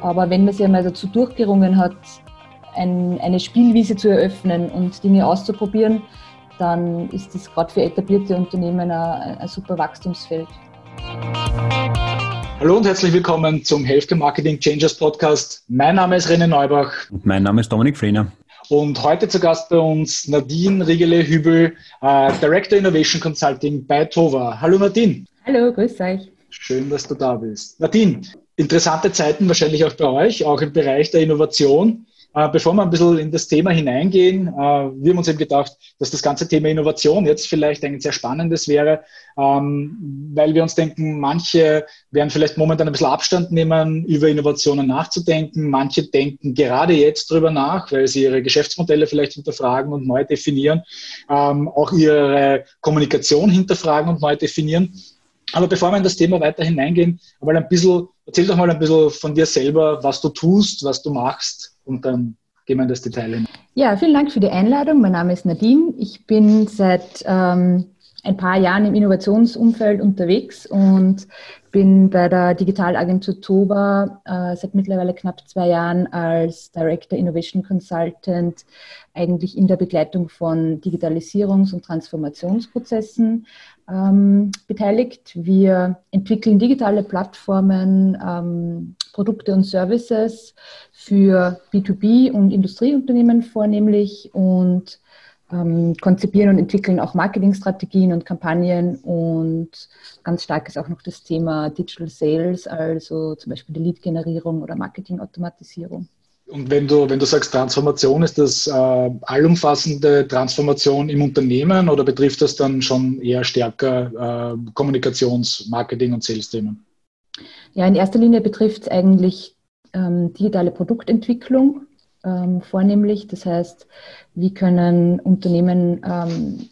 Aber wenn man sich einmal dazu durchgerungen hat, ein, eine Spielwiese zu eröffnen und Dinge auszuprobieren, dann ist das gerade für etablierte Unternehmen ein, ein super Wachstumsfeld. Hallo und herzlich willkommen zum Healthcare Marketing Changers Podcast. Mein Name ist René Neubach. Und mein Name ist Dominik Frehner. Und heute zu Gast bei uns Nadine Riegele-Hübel, äh, Director Innovation Consulting bei Tova. Hallo Nadine. Hallo, grüß euch. Schön, dass du da bist. Nadine, interessante Zeiten wahrscheinlich auch bei euch, auch im Bereich der Innovation. Äh, bevor wir ein bisschen in das Thema hineingehen, äh, wir haben uns eben gedacht, dass das ganze Thema Innovation jetzt vielleicht ein sehr spannendes wäre, ähm, weil wir uns denken, manche werden vielleicht momentan ein bisschen Abstand nehmen, über Innovationen nachzudenken. Manche denken gerade jetzt drüber nach, weil sie ihre Geschäftsmodelle vielleicht hinterfragen und neu definieren, ähm, auch ihre Kommunikation hinterfragen und neu definieren. Aber bevor wir in das Thema weiter hineingehen, aber ein bisschen, erzähl doch mal ein bisschen von dir selber, was du tust, was du machst und dann gehen wir in das Detail hin. Ja, vielen Dank für die Einladung. Mein Name ist Nadine. Ich bin seit ähm, ein paar Jahren im Innovationsumfeld unterwegs und bin bei der Digitalagentur Toba äh, seit mittlerweile knapp zwei Jahren als Director Innovation Consultant eigentlich in der Begleitung von Digitalisierungs- und Transformationsprozessen ähm, beteiligt. Wir entwickeln digitale Plattformen, ähm, Produkte und Services für B2B und Industrieunternehmen vornehmlich und ähm, konzipieren und entwickeln auch Marketingstrategien und Kampagnen und ganz stark ist auch noch das Thema Digital Sales, also zum Beispiel die Lead-Generierung oder Marketing-Automatisierung. Und wenn du, wenn du sagst Transformation, ist das äh, allumfassende Transformation im Unternehmen oder betrifft das dann schon eher stärker äh, Kommunikations-, Marketing- und Sales-Themen? Ja, in erster Linie betrifft es eigentlich ähm, digitale Produktentwicklung ähm, vornehmlich. Das heißt, wie können Unternehmen ähm,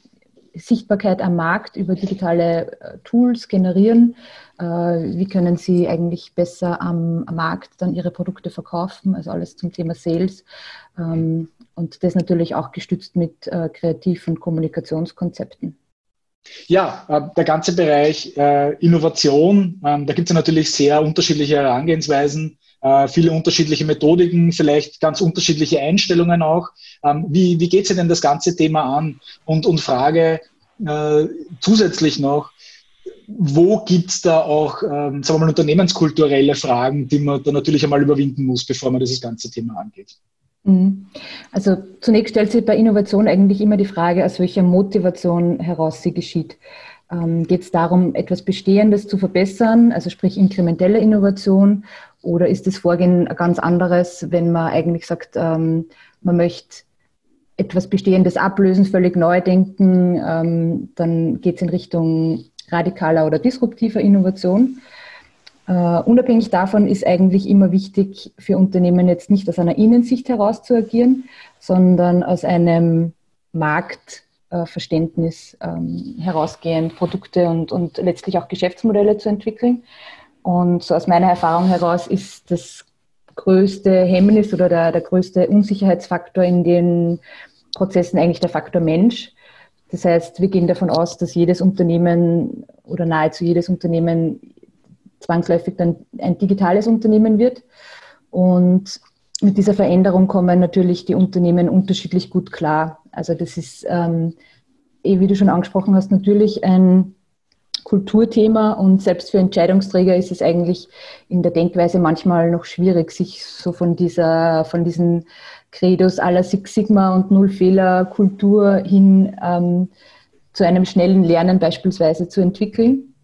Sichtbarkeit am Markt über digitale äh, Tools generieren? Äh, wie können sie eigentlich besser am, am, Markt dann ihre Produkte verkaufen? Also alles zum Thema Sales. Ähm, und das natürlich auch gestützt mit äh, Kreativ- und Kommunikationskonzepten. Ja, äh, der ganze Bereich äh, Innovation, ähm, da gibt es natürlich sehr unterschiedliche Herangehensweisen, äh, viele unterschiedliche Methodiken, vielleicht ganz unterschiedliche Einstellungen auch. Ähm, wie wie geht Sie denn das ganze Thema an? Und, und Frage zusätzlich noch, wo gibt es da auch, ähm, sagen wir mal, unternehmenskulturelle Fragen, die man da natürlich einmal überwinden muss, bevor man dieses ganze Thema angeht? Mhm. Also zunächst stellt sich bei Innovation eigentlich immer die Frage, aus welcher Motivation heraus sie geschieht. Ähm, Geht es darum, etwas Bestehendes zu verbessern, also sprich inkrementelle Innovation, oder ist das Vorgehen ganz anderes, wenn man eigentlich sagt, ähm, man möchte etwas Bestehendes ablösen, völlig neu denken, ähm, dann geht es in Richtung radikaler oder disruptiver Innovation. Uh, unabhängig davon ist eigentlich immer wichtig für Unternehmen jetzt nicht aus einer Innensicht heraus zu agieren, sondern aus einem Marktverständnis uh, ähm, herausgehend Produkte und, und letztlich auch Geschäftsmodelle zu entwickeln. Und so aus meiner Erfahrung heraus ist das größte Hemmnis oder der, der größte Unsicherheitsfaktor in den Prozessen eigentlich der Faktor Mensch. Das heißt, wir gehen davon aus, dass jedes Unternehmen oder nahezu jedes Unternehmen zwangsläufig dann ein digitales Unternehmen wird. Und mit dieser Veränderung kommen natürlich die Unternehmen unterschiedlich gut klar. Also das ist, ähm, eh, wie du schon angesprochen hast, natürlich ein Kulturthema und selbst für Entscheidungsträger ist es eigentlich in der Denkweise manchmal noch schwierig, sich so von dieser, von diesen Credos aller Six Sigma und Null Fehler Kultur hin ähm, zu einem schnellen Lernen beispielsweise zu entwickeln.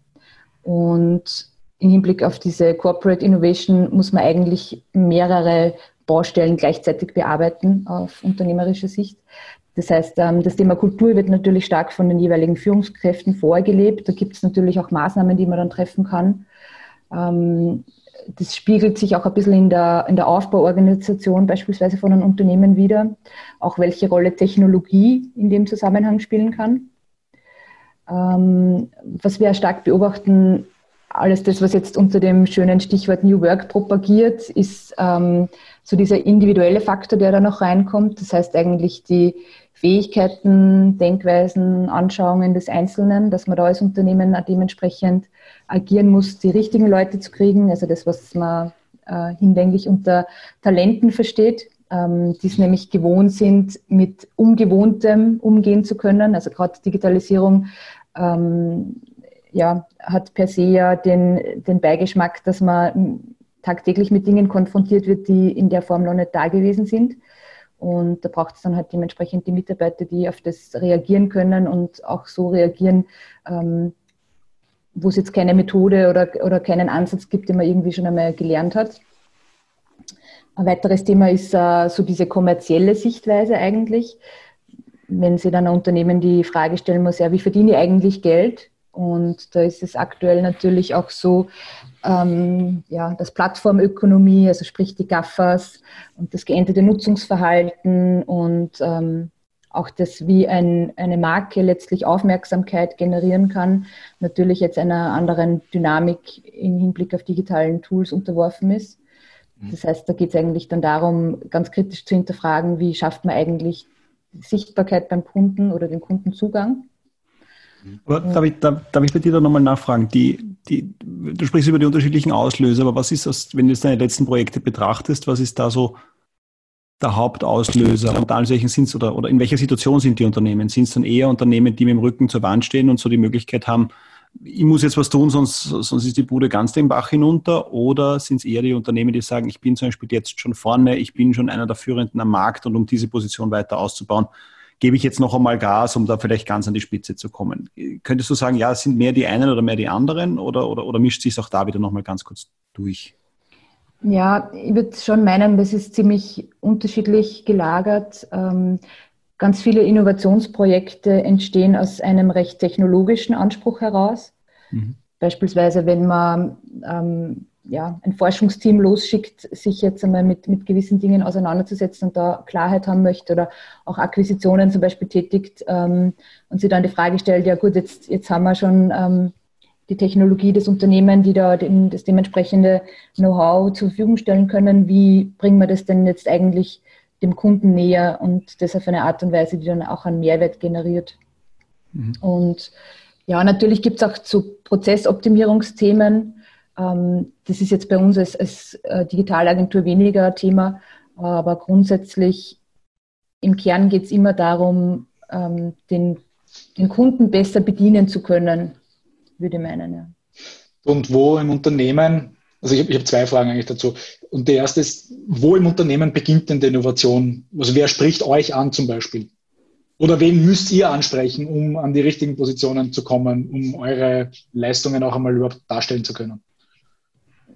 Und im Hinblick auf diese Corporate Innovation muss man eigentlich mehrere Baustellen gleichzeitig bearbeiten auf unternehmerischer Sicht. Das heißt, ähm, das Thema Kultur wird natürlich stark von den jeweiligen Führungskräften vorgelebt. Da gibt es natürlich auch Maßnahmen, die man dann treffen kann. Ähm, das spiegelt sich auch ein bisschen in der, in der Aufbauorganisation beispielsweise von einem Unternehmen wieder, auch welche Rolle Technologie in dem Zusammenhang spielen kann. Ähm, was wir stark beobachten, alles das, was jetzt unter dem schönen Stichwort New Work propagiert, ist so dieser individuelle Faktor, der da noch reinkommt. Das heißt eigentlich die Fähigkeiten, Denkweisen, Anschauungen des Einzelnen, dass man da als Unternehmen dementsprechend agieren muss, die richtigen Leute zu kriegen. Also das, was man äh, hinlänglich unter Talenten versteht, ähm, die es nämlich gewohnt sind, mit Ungewohntem umgehen zu können. Also gerade Digitalisierung ähm, ja, hat per se ja den, den Beigeschmack, dass man tagtäglich mit Dingen konfrontiert wird, die in der Form noch nicht da gewesen sind. Und da braucht es dann halt dementsprechend die Mitarbeiter, die auf das reagieren können und auch so reagieren, ähm, wo es jetzt keine Methode oder, oder keinen Ansatz gibt, den man irgendwie schon einmal gelernt hat. Ein weiteres Thema ist äh, so diese kommerzielle Sichtweise eigentlich. Wenn Sie dann ein Unternehmen die Frage stellen muss, ja, wie verdiene ich eigentlich Geld? Und da ist es aktuell natürlich auch so, ähm, ja, dass Plattformökonomie, also sprich die GAFAs und das geänderte Nutzungsverhalten und ähm, auch das, wie ein, eine Marke letztlich Aufmerksamkeit generieren kann, natürlich jetzt einer anderen Dynamik im Hinblick auf digitalen Tools unterworfen ist. Mhm. Das heißt, da geht es eigentlich dann darum, ganz kritisch zu hinterfragen, wie schafft man eigentlich Sichtbarkeit beim Kunden oder den Kundenzugang. Aber darf ich, darf, darf ich bei dir da nochmal nachfragen? Die, die, du sprichst über die unterschiedlichen Auslöser, aber was ist das, wenn du jetzt deine letzten Projekte betrachtest, was ist da so der Hauptauslöser? Und an welchen sind oder, oder in welcher Situation sind die Unternehmen? Sind es dann eher Unternehmen, die mit dem Rücken zur Wand stehen und so die Möglichkeit haben, ich muss jetzt was tun, sonst, sonst ist die Bude ganz den Bach hinunter? Oder sind es eher die Unternehmen, die sagen, ich bin zum Beispiel jetzt schon vorne, ich bin schon einer der Führenden am Markt und um diese Position weiter auszubauen, gebe ich jetzt noch einmal Gas, um da vielleicht ganz an die Spitze zu kommen. Könntest du sagen, ja, es sind mehr die einen oder mehr die anderen oder, oder, oder mischt sich auch da wieder noch mal ganz kurz durch? Ja, ich würde schon meinen, das ist ziemlich unterschiedlich gelagert. Ähm, ganz viele Innovationsprojekte entstehen aus einem recht technologischen Anspruch heraus. Mhm. Beispielsweise, wenn man ähm, ja, ein Forschungsteam losschickt, sich jetzt einmal mit, mit gewissen Dingen auseinanderzusetzen und da Klarheit haben möchte oder auch Akquisitionen zum Beispiel tätigt ähm, und sie dann die Frage stellt, ja gut, jetzt, jetzt haben wir schon ähm, die Technologie des Unternehmens, die da den, das dementsprechende Know-how zur Verfügung stellen können, wie bringen wir das denn jetzt eigentlich dem Kunden näher und das auf eine Art und Weise, die dann auch einen Mehrwert generiert. Mhm. Und ja, natürlich gibt es auch zu Prozessoptimierungsthemen, das ist jetzt bei uns als, als äh, Digitalagentur weniger Thema, aber grundsätzlich im Kern geht es immer darum, ähm, den, den Kunden besser bedienen zu können, würde ich meinen. Ja. Und wo im Unternehmen, also ich habe hab zwei Fragen eigentlich dazu. Und die erste ist, wo im Unternehmen beginnt denn die Innovation? Also wer spricht euch an zum Beispiel? Oder wen müsst ihr ansprechen, um an die richtigen Positionen zu kommen, um eure Leistungen auch einmal überhaupt darstellen zu können?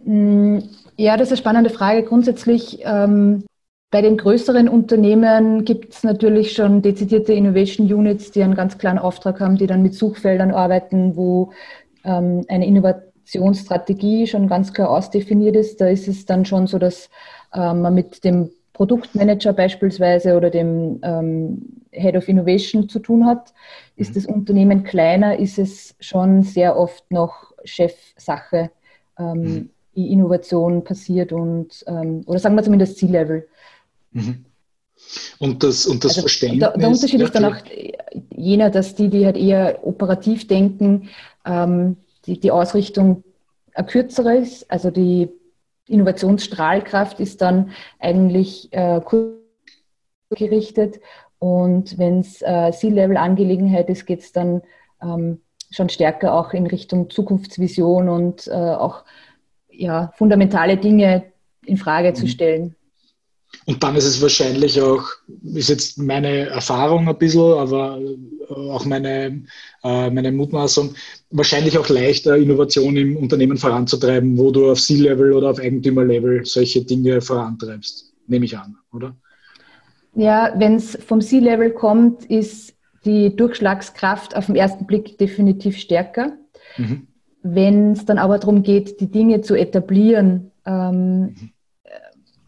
Mm, ja, das ist eine spannende Frage. Grundsätzlich ähm, bei den größeren Unternehmen gibt es natürlich schon dezidierte Innovation Units, die einen ganz klaren Auftrag haben, die dann mit Suchfeldern arbeiten, wo ähm, eine Innovationsstrategie schon ganz klar ausdefiniert ist. Da ist es dann schon so, dass ähm, man mit dem Produktmanager beispielsweise oder dem ähm, Head of Innovation zu tun hat. Ist mhm. das Unternehmen kleiner, ist es schon sehr oft noch Chefsache. Ähm, mhm die Innovation passiert und, ähm, oder sagen wir zumindest C-Level. Mhm. Und das, und das also Verständnis. Der, der Unterschied ist dann auch jener, dass die, die halt eher operativ denken, ähm, die, die Ausrichtung ein kürzere ist, also die Innovationsstrahlkraft ist dann eigentlich äh, gerichtet und wenn es äh, C-Level-Angelegenheit ist, geht es dann ähm, schon stärker auch in Richtung Zukunftsvision und äh, auch ja, fundamentale Dinge in Frage mhm. zu stellen. Und dann ist es wahrscheinlich auch, ist jetzt meine Erfahrung ein bisschen, aber auch meine, äh, meine Mutmaßung, wahrscheinlich auch leichter, Innovation im Unternehmen voranzutreiben, wo du auf C-Level oder auf Eigentümerlevel solche Dinge vorantreibst, nehme ich an, oder? Ja, wenn es vom C-Level kommt, ist die Durchschlagskraft auf den ersten Blick definitiv stärker. Mhm. Wenn es dann aber darum geht, die Dinge zu etablieren, ähm, mhm.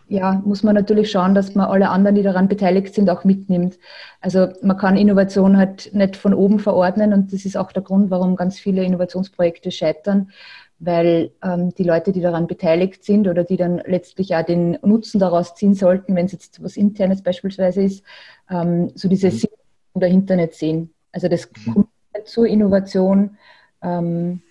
ja, muss man natürlich schauen, dass man alle anderen, die daran beteiligt sind, auch mitnimmt. Also man kann Innovation halt nicht von oben verordnen und das ist auch der Grund, warum ganz viele Innovationsprojekte scheitern, weil ähm, die Leute, die daran beteiligt sind oder die dann letztlich auch den Nutzen daraus ziehen sollten, wenn es jetzt was Internes beispielsweise ist, ähm, so diese mhm. Sinn dahinter nicht sehen. Also das mhm. kommt zur Innovation. Ähm,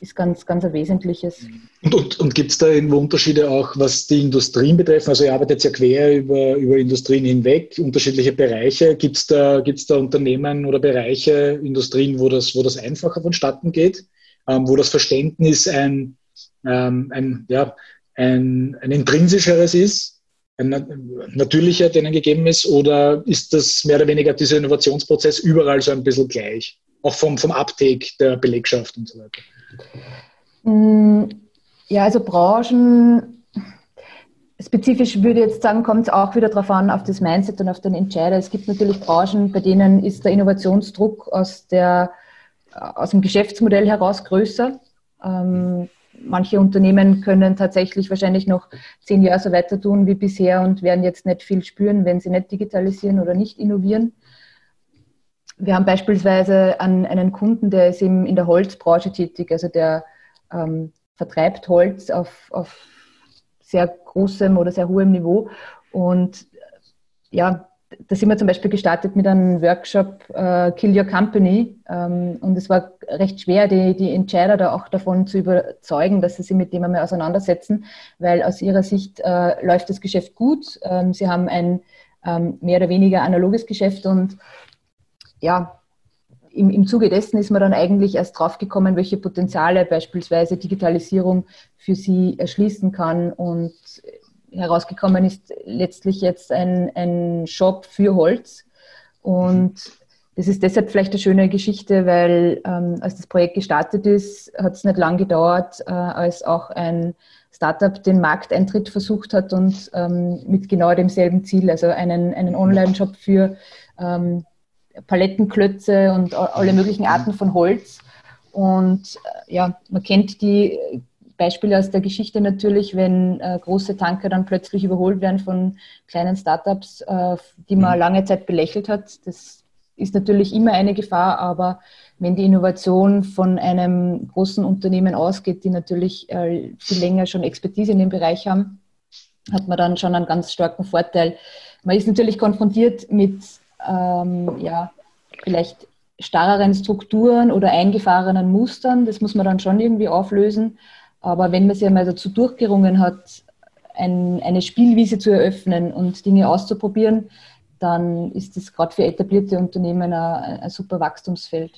ist ganz, ganz ein wesentliches. Und, und, und gibt es da irgendwo Unterschiede auch, was die Industrien betreffen? Also ihr arbeitet ja quer über, über Industrien hinweg, unterschiedliche Bereiche. Gibt es da, gibt's da Unternehmen oder Bereiche, Industrien, wo das, wo das einfacher vonstatten geht, ähm, wo das Verständnis ein, ähm, ein, ja, ein, ein intrinsischeres ist, ein natürlicher, denen gegeben ist, oder ist das mehr oder weniger dieser Innovationsprozess überall so ein bisschen gleich? Auch vom, vom Uptake der Belegschaft und so weiter? Mm, ja, also Branchen, spezifisch würde ich jetzt sagen, kommt es auch wieder darauf an, auf das Mindset und auf den Entscheider. Es gibt natürlich Branchen, bei denen ist der Innovationsdruck aus, der, aus dem Geschäftsmodell heraus größer. Ähm, manche Unternehmen können tatsächlich wahrscheinlich noch zehn Jahre so weiter tun wie bisher und werden jetzt nicht viel spüren, wenn sie nicht digitalisieren oder nicht innovieren. Wir haben beispielsweise an einen Kunden, der ist in der Holzbranche tätig, also der ähm, vertreibt Holz auf, auf sehr großem oder sehr hohem Niveau. Und ja, da sind wir zum Beispiel gestartet mit einem Workshop uh, Kill Your Company. Ähm, und es war recht schwer, die, die Entscheider da auch davon zu überzeugen, dass sie sich mit dem einmal auseinandersetzen, weil aus ihrer Sicht uh, läuft das Geschäft gut. Ähm, sie haben ein ähm, mehr oder weniger analoges Geschäft und ja, im, im Zuge dessen ist man dann eigentlich erst draufgekommen, welche Potenziale beispielsweise Digitalisierung für sie erschließen kann. Und herausgekommen ist letztlich jetzt ein, ein Shop für Holz. Und das ist deshalb vielleicht eine schöne Geschichte, weil ähm, als das Projekt gestartet ist, hat es nicht lang gedauert, äh, als auch ein Startup den Markteintritt versucht hat und ähm, mit genau demselben Ziel, also einen, einen Online-Shop für ähm, Palettenklötze und alle möglichen Arten von Holz. Und äh, ja, man kennt die Beispiele aus der Geschichte natürlich, wenn äh, große Tanker dann plötzlich überholt werden von kleinen Startups, äh, die man mhm. lange Zeit belächelt hat. Das ist natürlich immer eine Gefahr, aber wenn die Innovation von einem großen Unternehmen ausgeht, die natürlich äh, viel länger schon Expertise in dem Bereich haben, hat man dann schon einen ganz starken Vorteil. Man ist natürlich konfrontiert mit ähm, ja, vielleicht starreren Strukturen oder eingefahrenen Mustern. Das muss man dann schon irgendwie auflösen. Aber wenn man sich einmal dazu durchgerungen hat, ein, eine Spielwiese zu eröffnen und Dinge auszuprobieren, dann ist das gerade für etablierte Unternehmen ein, ein super Wachstumsfeld.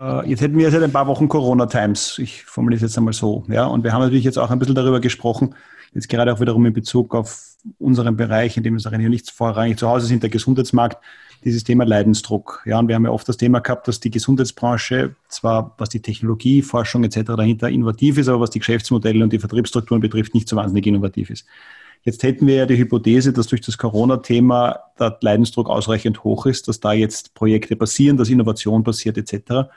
Äh, jetzt hätten wir seit ein paar Wochen Corona Times. Ich formuliere es jetzt einmal so. Ja, und wir haben natürlich jetzt auch ein bisschen darüber gesprochen, jetzt gerade auch wiederum in Bezug auf unseren Bereich, in dem es eigentlich nicht vorrangig zu Hause sind, der Gesundheitsmarkt dieses Thema Leidensdruck. Ja, und wir haben ja oft das Thema gehabt, dass die Gesundheitsbranche zwar, was die Technologie, Forschung etc. dahinter innovativ ist, aber was die Geschäftsmodelle und die Vertriebsstrukturen betrifft, nicht so wahnsinnig innovativ ist. Jetzt hätten wir ja die Hypothese, dass durch das Corona-Thema der Leidensdruck ausreichend hoch ist, dass da jetzt Projekte passieren, dass Innovation passiert etc.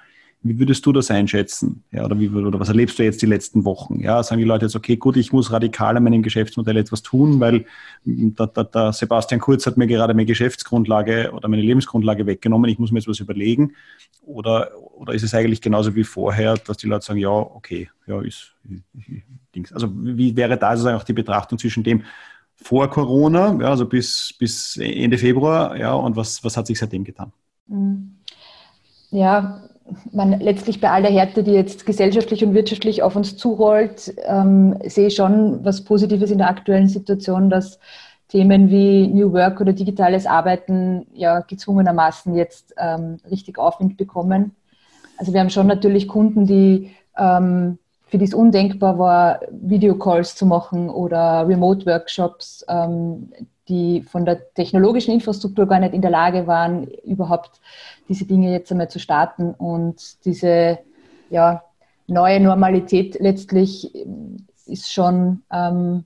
Wie würdest du das einschätzen? Ja, oder, wie, oder was erlebst du jetzt die letzten Wochen? Ja, sagen die Leute jetzt, okay, gut, ich muss radikal an meinem Geschäftsmodell etwas tun, weil der, der, der Sebastian Kurz hat mir gerade meine Geschäftsgrundlage oder meine Lebensgrundlage weggenommen, ich muss mir jetzt was überlegen. Oder, oder ist es eigentlich genauso wie vorher, dass die Leute sagen, ja, okay, ja, ist, Dings. Also wie wäre da sozusagen auch die Betrachtung zwischen dem vor Corona, ja, also bis, bis Ende Februar, ja, und was, was hat sich seitdem getan? Mhm. Ja, man letztlich bei aller Härte, die jetzt gesellschaftlich und wirtschaftlich auf uns zurollt, ähm, sehe ich schon was Positives in der aktuellen Situation, dass Themen wie New Work oder digitales Arbeiten ja gezwungenermaßen jetzt ähm, richtig Aufwind bekommen. Also wir haben schon natürlich Kunden, die ähm, für die es undenkbar war, Videocalls zu machen oder Remote-Workshops, ähm, die von der technologischen Infrastruktur gar nicht in der Lage waren, überhaupt diese Dinge jetzt einmal zu starten. Und diese ja, neue Normalität letztlich ist schon ähm,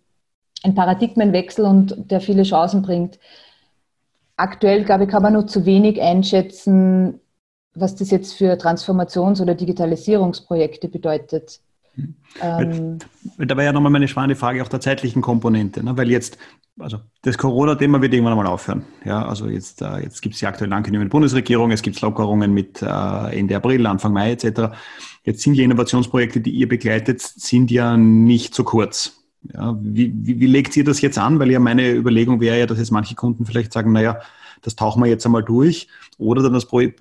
ein Paradigmenwechsel und der viele Chancen bringt. Aktuell, glaube ich, kann man nur zu wenig einschätzen, was das jetzt für Transformations- oder Digitalisierungsprojekte bedeutet. Ähm, da war ja nochmal meine spannende Frage auch der zeitlichen Komponente, ne? weil jetzt, also das Corona-Thema wird irgendwann einmal aufhören. Ja, also jetzt, äh, jetzt gibt es die aktuellen Ankündigungen der Bundesregierung, es gibt Lockerungen mit äh, Ende April, Anfang Mai etc. Jetzt sind die Innovationsprojekte, die ihr begleitet, sind ja nicht so kurz. Ja, wie, wie, wie legt ihr das jetzt an? Weil ja meine Überlegung wäre ja, dass jetzt manche Kunden vielleicht sagen, naja, das tauchen wir jetzt einmal durch. Oder dann das Problem,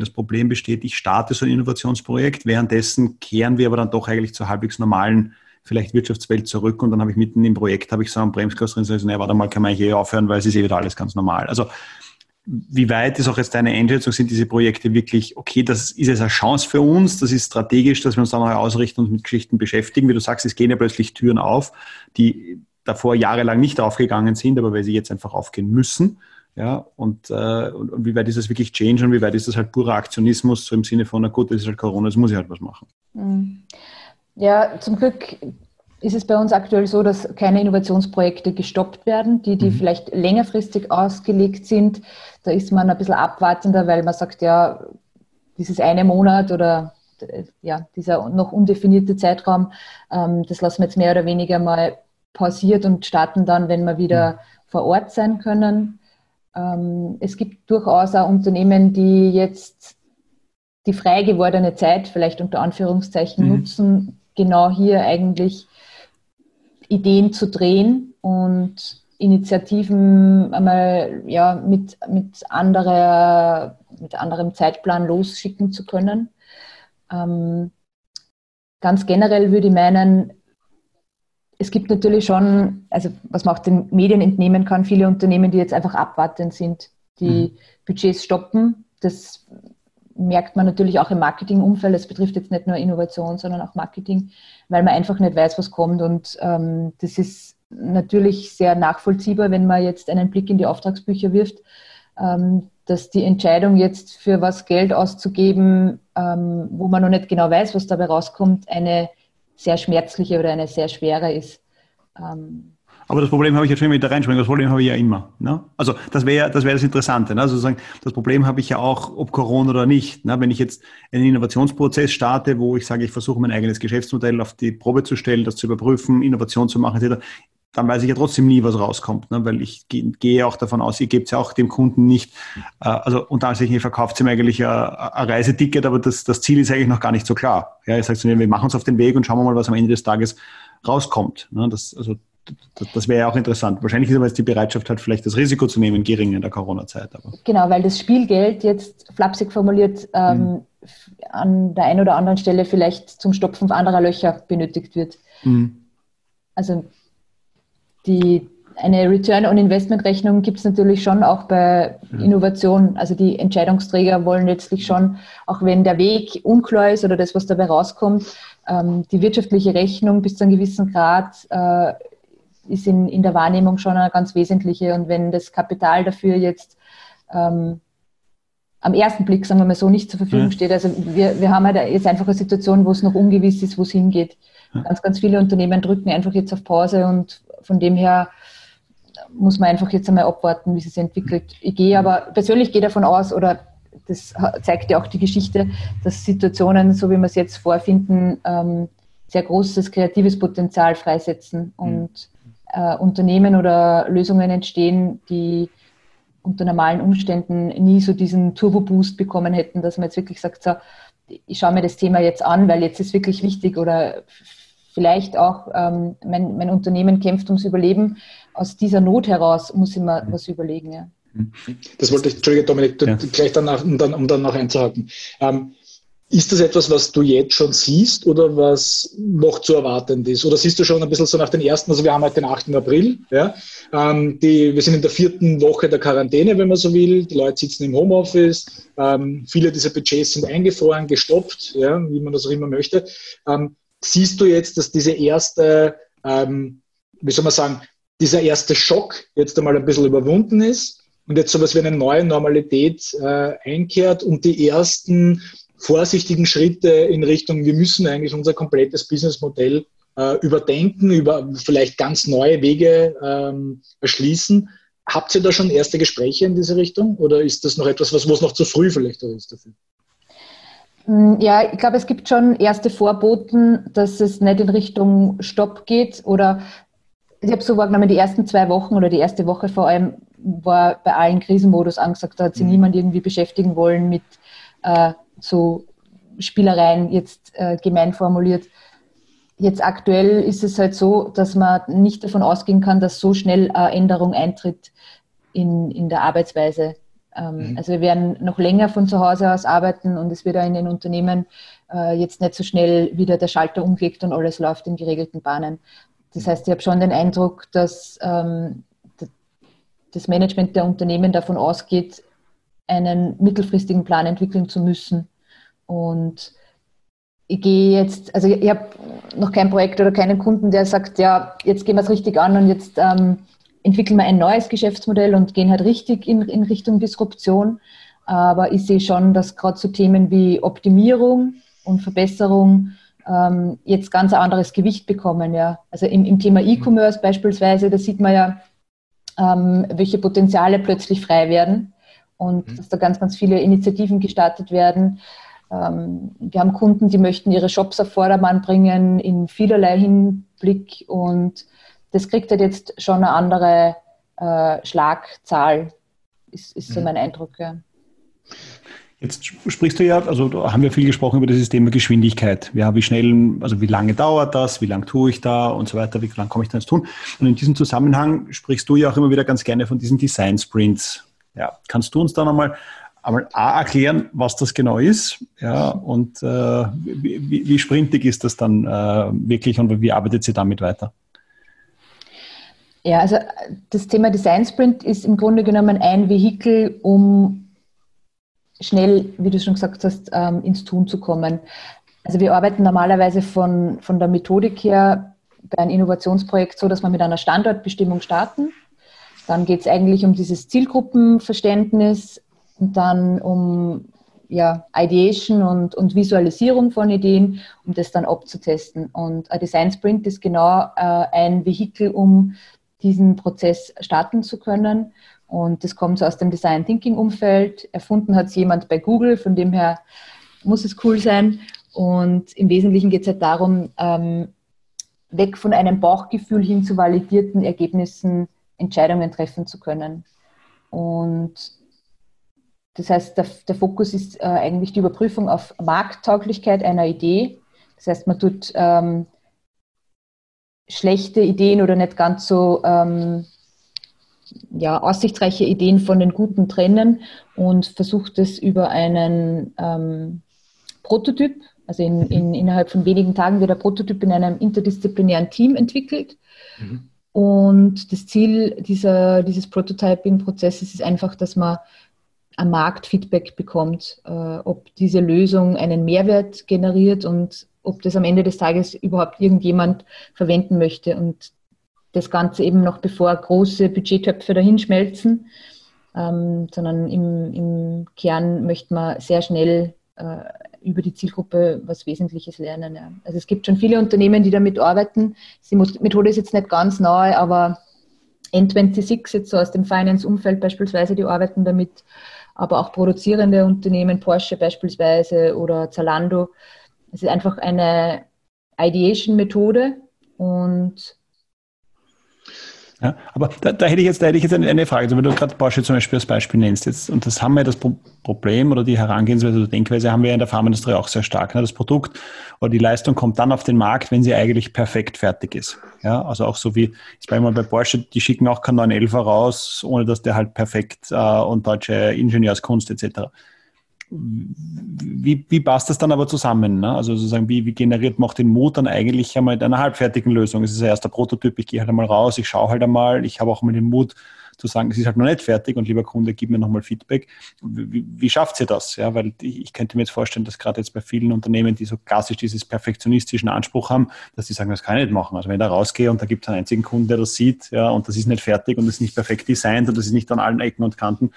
das Problem besteht, ich starte so ein Innovationsprojekt, währenddessen kehren wir aber dann doch eigentlich zur halbwegs normalen vielleicht Wirtschaftswelt zurück und dann habe ich mitten im Projekt, habe ich so einen Bremskurs drin, so, nee, warte mal, kann man hier aufhören, weil es ist eh wieder alles ganz normal. Also wie weit ist auch jetzt deine Einschätzung, sind diese Projekte wirklich, okay, das ist jetzt eine Chance für uns, das ist strategisch, dass wir uns da neu ausrichten und mit Geschichten beschäftigen. Wie du sagst, es gehen ja plötzlich Türen auf, die davor jahrelang nicht aufgegangen sind, aber weil sie jetzt einfach aufgehen müssen. Ja, und, äh, und, und, wie weit ist das wirklich Change und wie weit ist das halt purer Aktionismus, so im Sinne von, na gut, das ist halt Corona, das muss ich halt was machen. Mhm. Ja, zum Glück ist es bei uns aktuell so, dass keine Innovationsprojekte gestoppt werden, die, die mhm. vielleicht längerfristig ausgelegt sind. Da ist man ein bisschen abwartender, weil man sagt, ja, dieses eine Monat oder ja, dieser noch undefinierte Zeitraum, ähm, das lassen wir jetzt mehr oder weniger mal pausiert und starten dann, wenn wir wieder mhm. vor Ort sein können. Ähm, es gibt durchaus auch Unternehmen, die jetzt die frei gewordene Zeit vielleicht unter Anführungszeichen mhm. nutzen, genau hier eigentlich Ideen zu drehen und Initiativen einmal ja, mit, mit, anderer, mit anderem Zeitplan losschicken zu können. Ähm, ganz generell würde ich meinen, es gibt natürlich schon, also was man auch den Medien entnehmen kann, viele Unternehmen, die jetzt einfach abwartend sind, die mhm. Budgets stoppen. Das merkt man natürlich auch im Marketingumfeld. Es betrifft jetzt nicht nur Innovation, sondern auch Marketing, weil man einfach nicht weiß, was kommt. Und ähm, das ist natürlich sehr nachvollziehbar, wenn man jetzt einen Blick in die Auftragsbücher wirft, ähm, dass die Entscheidung jetzt für was Geld auszugeben, ähm, wo man noch nicht genau weiß, was dabei rauskommt, eine sehr schmerzliche oder eine sehr schwere ist. Ähm, aber das Problem habe ich jetzt schon da reinspringen, das Problem habe ich ja immer. Ne? Also das wäre das, wäre das Interessante. Ne? Also sagen, das Problem habe ich ja auch, ob Corona oder nicht. Ne? Wenn ich jetzt einen Innovationsprozess starte, wo ich sage, ich versuche mein eigenes Geschäftsmodell auf die Probe zu stellen, das zu überprüfen, Innovation zu machen, etc., dann weiß ich ja trotzdem nie, was rauskommt, ne? weil ich gehe auch davon aus, ihr gebt ja auch dem Kunden nicht, äh, also unter anderem, ihr verkauft ihm eigentlich ein, ein Reiseticket, aber das, das Ziel ist eigentlich noch gar nicht so klar. Ja, ihr sagt, wir machen uns auf den Weg und schauen wir mal, was am Ende des Tages rauskommt. Ne? Das, also das, das wäre ja auch interessant. Wahrscheinlich ist aber jetzt die Bereitschaft halt vielleicht das Risiko zu nehmen gering in der Corona-Zeit. Genau, weil das Spielgeld jetzt flapsig formuliert ähm, mhm. an der einen oder anderen Stelle vielleicht zum Stopfen anderer Löcher benötigt wird. Mhm. Also die, eine Return on Investment Rechnung gibt es natürlich schon auch bei ja. Innovation. Also die Entscheidungsträger wollen letztlich schon, auch wenn der Weg unklar ist oder das, was dabei rauskommt, ähm, die wirtschaftliche Rechnung bis zu einem gewissen Grad äh, ist in, in der Wahrnehmung schon eine ganz wesentliche. Und wenn das Kapital dafür jetzt ähm, am ersten Blick, sagen wir mal so, nicht zur Verfügung ja. steht. Also wir, wir haben halt jetzt einfach eine Situation, wo es noch ungewiss ist, wo es hingeht. Ja. Ganz, ganz viele Unternehmen drücken einfach jetzt auf Pause und von dem her muss man einfach jetzt einmal abwarten, wie es sich entwickelt. Ich gehe aber, persönlich gehe davon aus, oder das zeigt ja auch die Geschichte, dass Situationen, so wie wir es jetzt vorfinden, ähm, sehr großes kreatives Potenzial freisetzen und äh, Unternehmen oder Lösungen entstehen, die unter normalen Umständen nie so diesen Turbo-Boost bekommen hätten, dass man jetzt wirklich sagt, so, ich schaue mir das Thema jetzt an, weil jetzt ist wirklich wichtig oder vielleicht auch ähm, mein, mein, Unternehmen kämpft ums Überleben. Aus dieser Not heraus muss ich mir was überlegen. Ja. Das wollte ich, Entschuldige Dominik, ja. gleich danach, um dann, um dann noch einzuhaken. Ähm, ist das etwas, was du jetzt schon siehst oder was noch zu erwarten ist? Oder siehst du schon ein bisschen so nach den ersten, also wir haben heute den 8. April, ja, ähm, die, wir sind in der vierten Woche der Quarantäne, wenn man so will, die Leute sitzen im Homeoffice, ähm, viele dieser Budgets sind eingefroren, gestoppt, ja, wie man das auch immer möchte. Ähm, siehst du jetzt, dass diese erste, ähm, wie soll man sagen, dieser erste Schock jetzt einmal ein bisschen überwunden ist und jetzt sowas wie eine neue Normalität äh, einkehrt und die ersten vorsichtigen Schritte in Richtung, wir müssen eigentlich unser komplettes Businessmodell äh, überdenken, über vielleicht ganz neue Wege ähm, erschließen. Habt ihr da schon erste Gespräche in diese Richtung oder ist das noch etwas, was, wo es noch zu früh vielleicht ist dafür? Mm, ja, ich glaube, es gibt schon erste Vorboten, dass es nicht in Richtung Stopp geht oder ich habe so wahrgenommen, die ersten zwei Wochen oder die erste Woche vor allem war bei allen Krisenmodus angesagt, da hat sich mhm. niemand irgendwie beschäftigen wollen mit äh, so Spielereien jetzt äh, gemein formuliert. Jetzt aktuell ist es halt so, dass man nicht davon ausgehen kann, dass so schnell eine Änderung eintritt. in, in der Arbeitsweise. Ähm, mhm. Also wir werden noch länger von zu Hause aus arbeiten und es wird auch in den Unternehmen äh, jetzt nicht so schnell wieder der Schalter umgelegt und alles läuft in geregelten Bahnen. Das heißt, ich habe schon den Eindruck, dass ähm, das Management der Unternehmen davon ausgeht, einen mittelfristigen Plan entwickeln zu müssen. Und ich gehe jetzt, also ich, ich habe noch kein Projekt oder keinen Kunden, der sagt, ja, jetzt gehen wir es richtig an und jetzt ähm, entwickeln wir ein neues Geschäftsmodell und gehen halt richtig in, in Richtung Disruption. Aber ich sehe schon, dass gerade so Themen wie Optimierung und Verbesserung ähm, jetzt ganz ein anderes Gewicht bekommen. Ja. Also im, im Thema E-Commerce beispielsweise, da sieht man ja, ähm, welche Potenziale plötzlich frei werden und mhm. dass da ganz, ganz viele Initiativen gestartet werden. Ähm, wir haben Kunden, die möchten ihre Shops auf Vordermann bringen in vielerlei Hinblick und das kriegt halt jetzt schon eine andere äh, Schlagzahl, ist, ist so mhm. mein Eindruck. Ja. Jetzt sprichst du ja, also da haben wir viel gesprochen über das Thema Geschwindigkeit. Ja, wie schnell, also wie lange dauert das, wie lange tue ich da und so weiter, wie lange komme ich da ins Tun? Und in diesem Zusammenhang sprichst du ja auch immer wieder ganz gerne von diesen Design Sprints. Ja, kannst du uns da nochmal einmal A erklären, was das genau ist, ja, und äh, wie, wie, sprintig ist das dann äh, wirklich und wie arbeitet sie damit weiter? Ja, also das Thema Design Sprint ist im Grunde genommen ein Vehikel, um schnell, wie du schon gesagt hast, ähm, ins Tun zu kommen. Also wir arbeiten normalerweise von, von der Methodik her bei einem Innovationsprojekt so, dass wir mit einer Standortbestimmung starten. Dann geht es eigentlich um dieses Zielgruppenverständnis und dann um ja, Ideation und, und Visualisierung von Ideen, um das dann abzutesten. Und ein Design Sprint ist genau äh, ein Vehikel, um diesen Prozess starten zu können. Und das kommt so aus dem Design Thinking Umfeld. Erfunden hat es jemand bei Google, von dem her muss es cool sein. Und im Wesentlichen geht es halt darum, ähm, weg von einem Bauchgefühl hin zu validierten Ergebnissen Entscheidungen treffen zu können. Und das heißt, der, der Fokus ist äh, eigentlich die Überprüfung auf Markttauglichkeit einer Idee. Das heißt, man tut ähm, schlechte Ideen oder nicht ganz so ähm, ja, aussichtsreiche Ideen von den guten trennen und versucht es über einen ähm, Prototyp, also in, in, innerhalb von wenigen Tagen wird der Prototyp in einem interdisziplinären Team entwickelt. Mhm. Und das Ziel dieser, dieses Prototyping-Prozesses ist einfach, dass man am Markt Feedback bekommt, äh, ob diese Lösung einen Mehrwert generiert und ob das am Ende des Tages überhaupt irgendjemand verwenden möchte. Und das Ganze eben noch bevor große Budgettöpfe dahinschmelzen, ähm, sondern im, im, Kern möchte man sehr schnell äh, über die Zielgruppe was Wesentliches lernen. Ja. Also es gibt schon viele Unternehmen, die damit arbeiten. Die Methode ist jetzt nicht ganz neu, aber N26 jetzt so aus dem Finance-Umfeld beispielsweise, die arbeiten damit, aber auch produzierende Unternehmen, Porsche beispielsweise oder Zalando. Es ist einfach eine Ideation-Methode und ja, aber da, da, hätte ich jetzt, da hätte ich jetzt eine, Frage. Also wenn du gerade Porsche zum Beispiel als Beispiel nennst, jetzt, und das haben wir das Problem oder die Herangehensweise oder Denkweise haben wir in der Pharmaindustrie auch sehr stark. Ne? Das Produkt oder die Leistung kommt dann auf den Markt, wenn sie eigentlich perfekt fertig ist. Ja, also auch so wie, ich sage mal bei Porsche, die schicken auch keinen 911 raus, ohne dass der halt perfekt äh, und deutsche Ingenieurskunst etc wie, wie passt das dann aber zusammen? Ne? Also sozusagen, wie, wie generiert man auch den Mut dann eigentlich einmal in einer halbfertigen Lösung? Es ist ja erst der Prototyp, ich gehe halt einmal raus, ich schaue halt einmal, ich habe auch mal den Mut zu sagen, es ist halt noch nicht fertig und lieber Kunde, gib mir nochmal Feedback. Wie, wie schafft sie das? Ja, weil ich, ich könnte mir jetzt vorstellen, dass gerade jetzt bei vielen Unternehmen, die so klassisch dieses perfektionistischen Anspruch haben, dass die sagen, das kann ich nicht machen. Also wenn ich da rausgehe und da gibt es einen einzigen Kunden, der das sieht, ja, und das ist nicht fertig und das ist nicht perfekt designt und das ist nicht an allen Ecken und Kanten,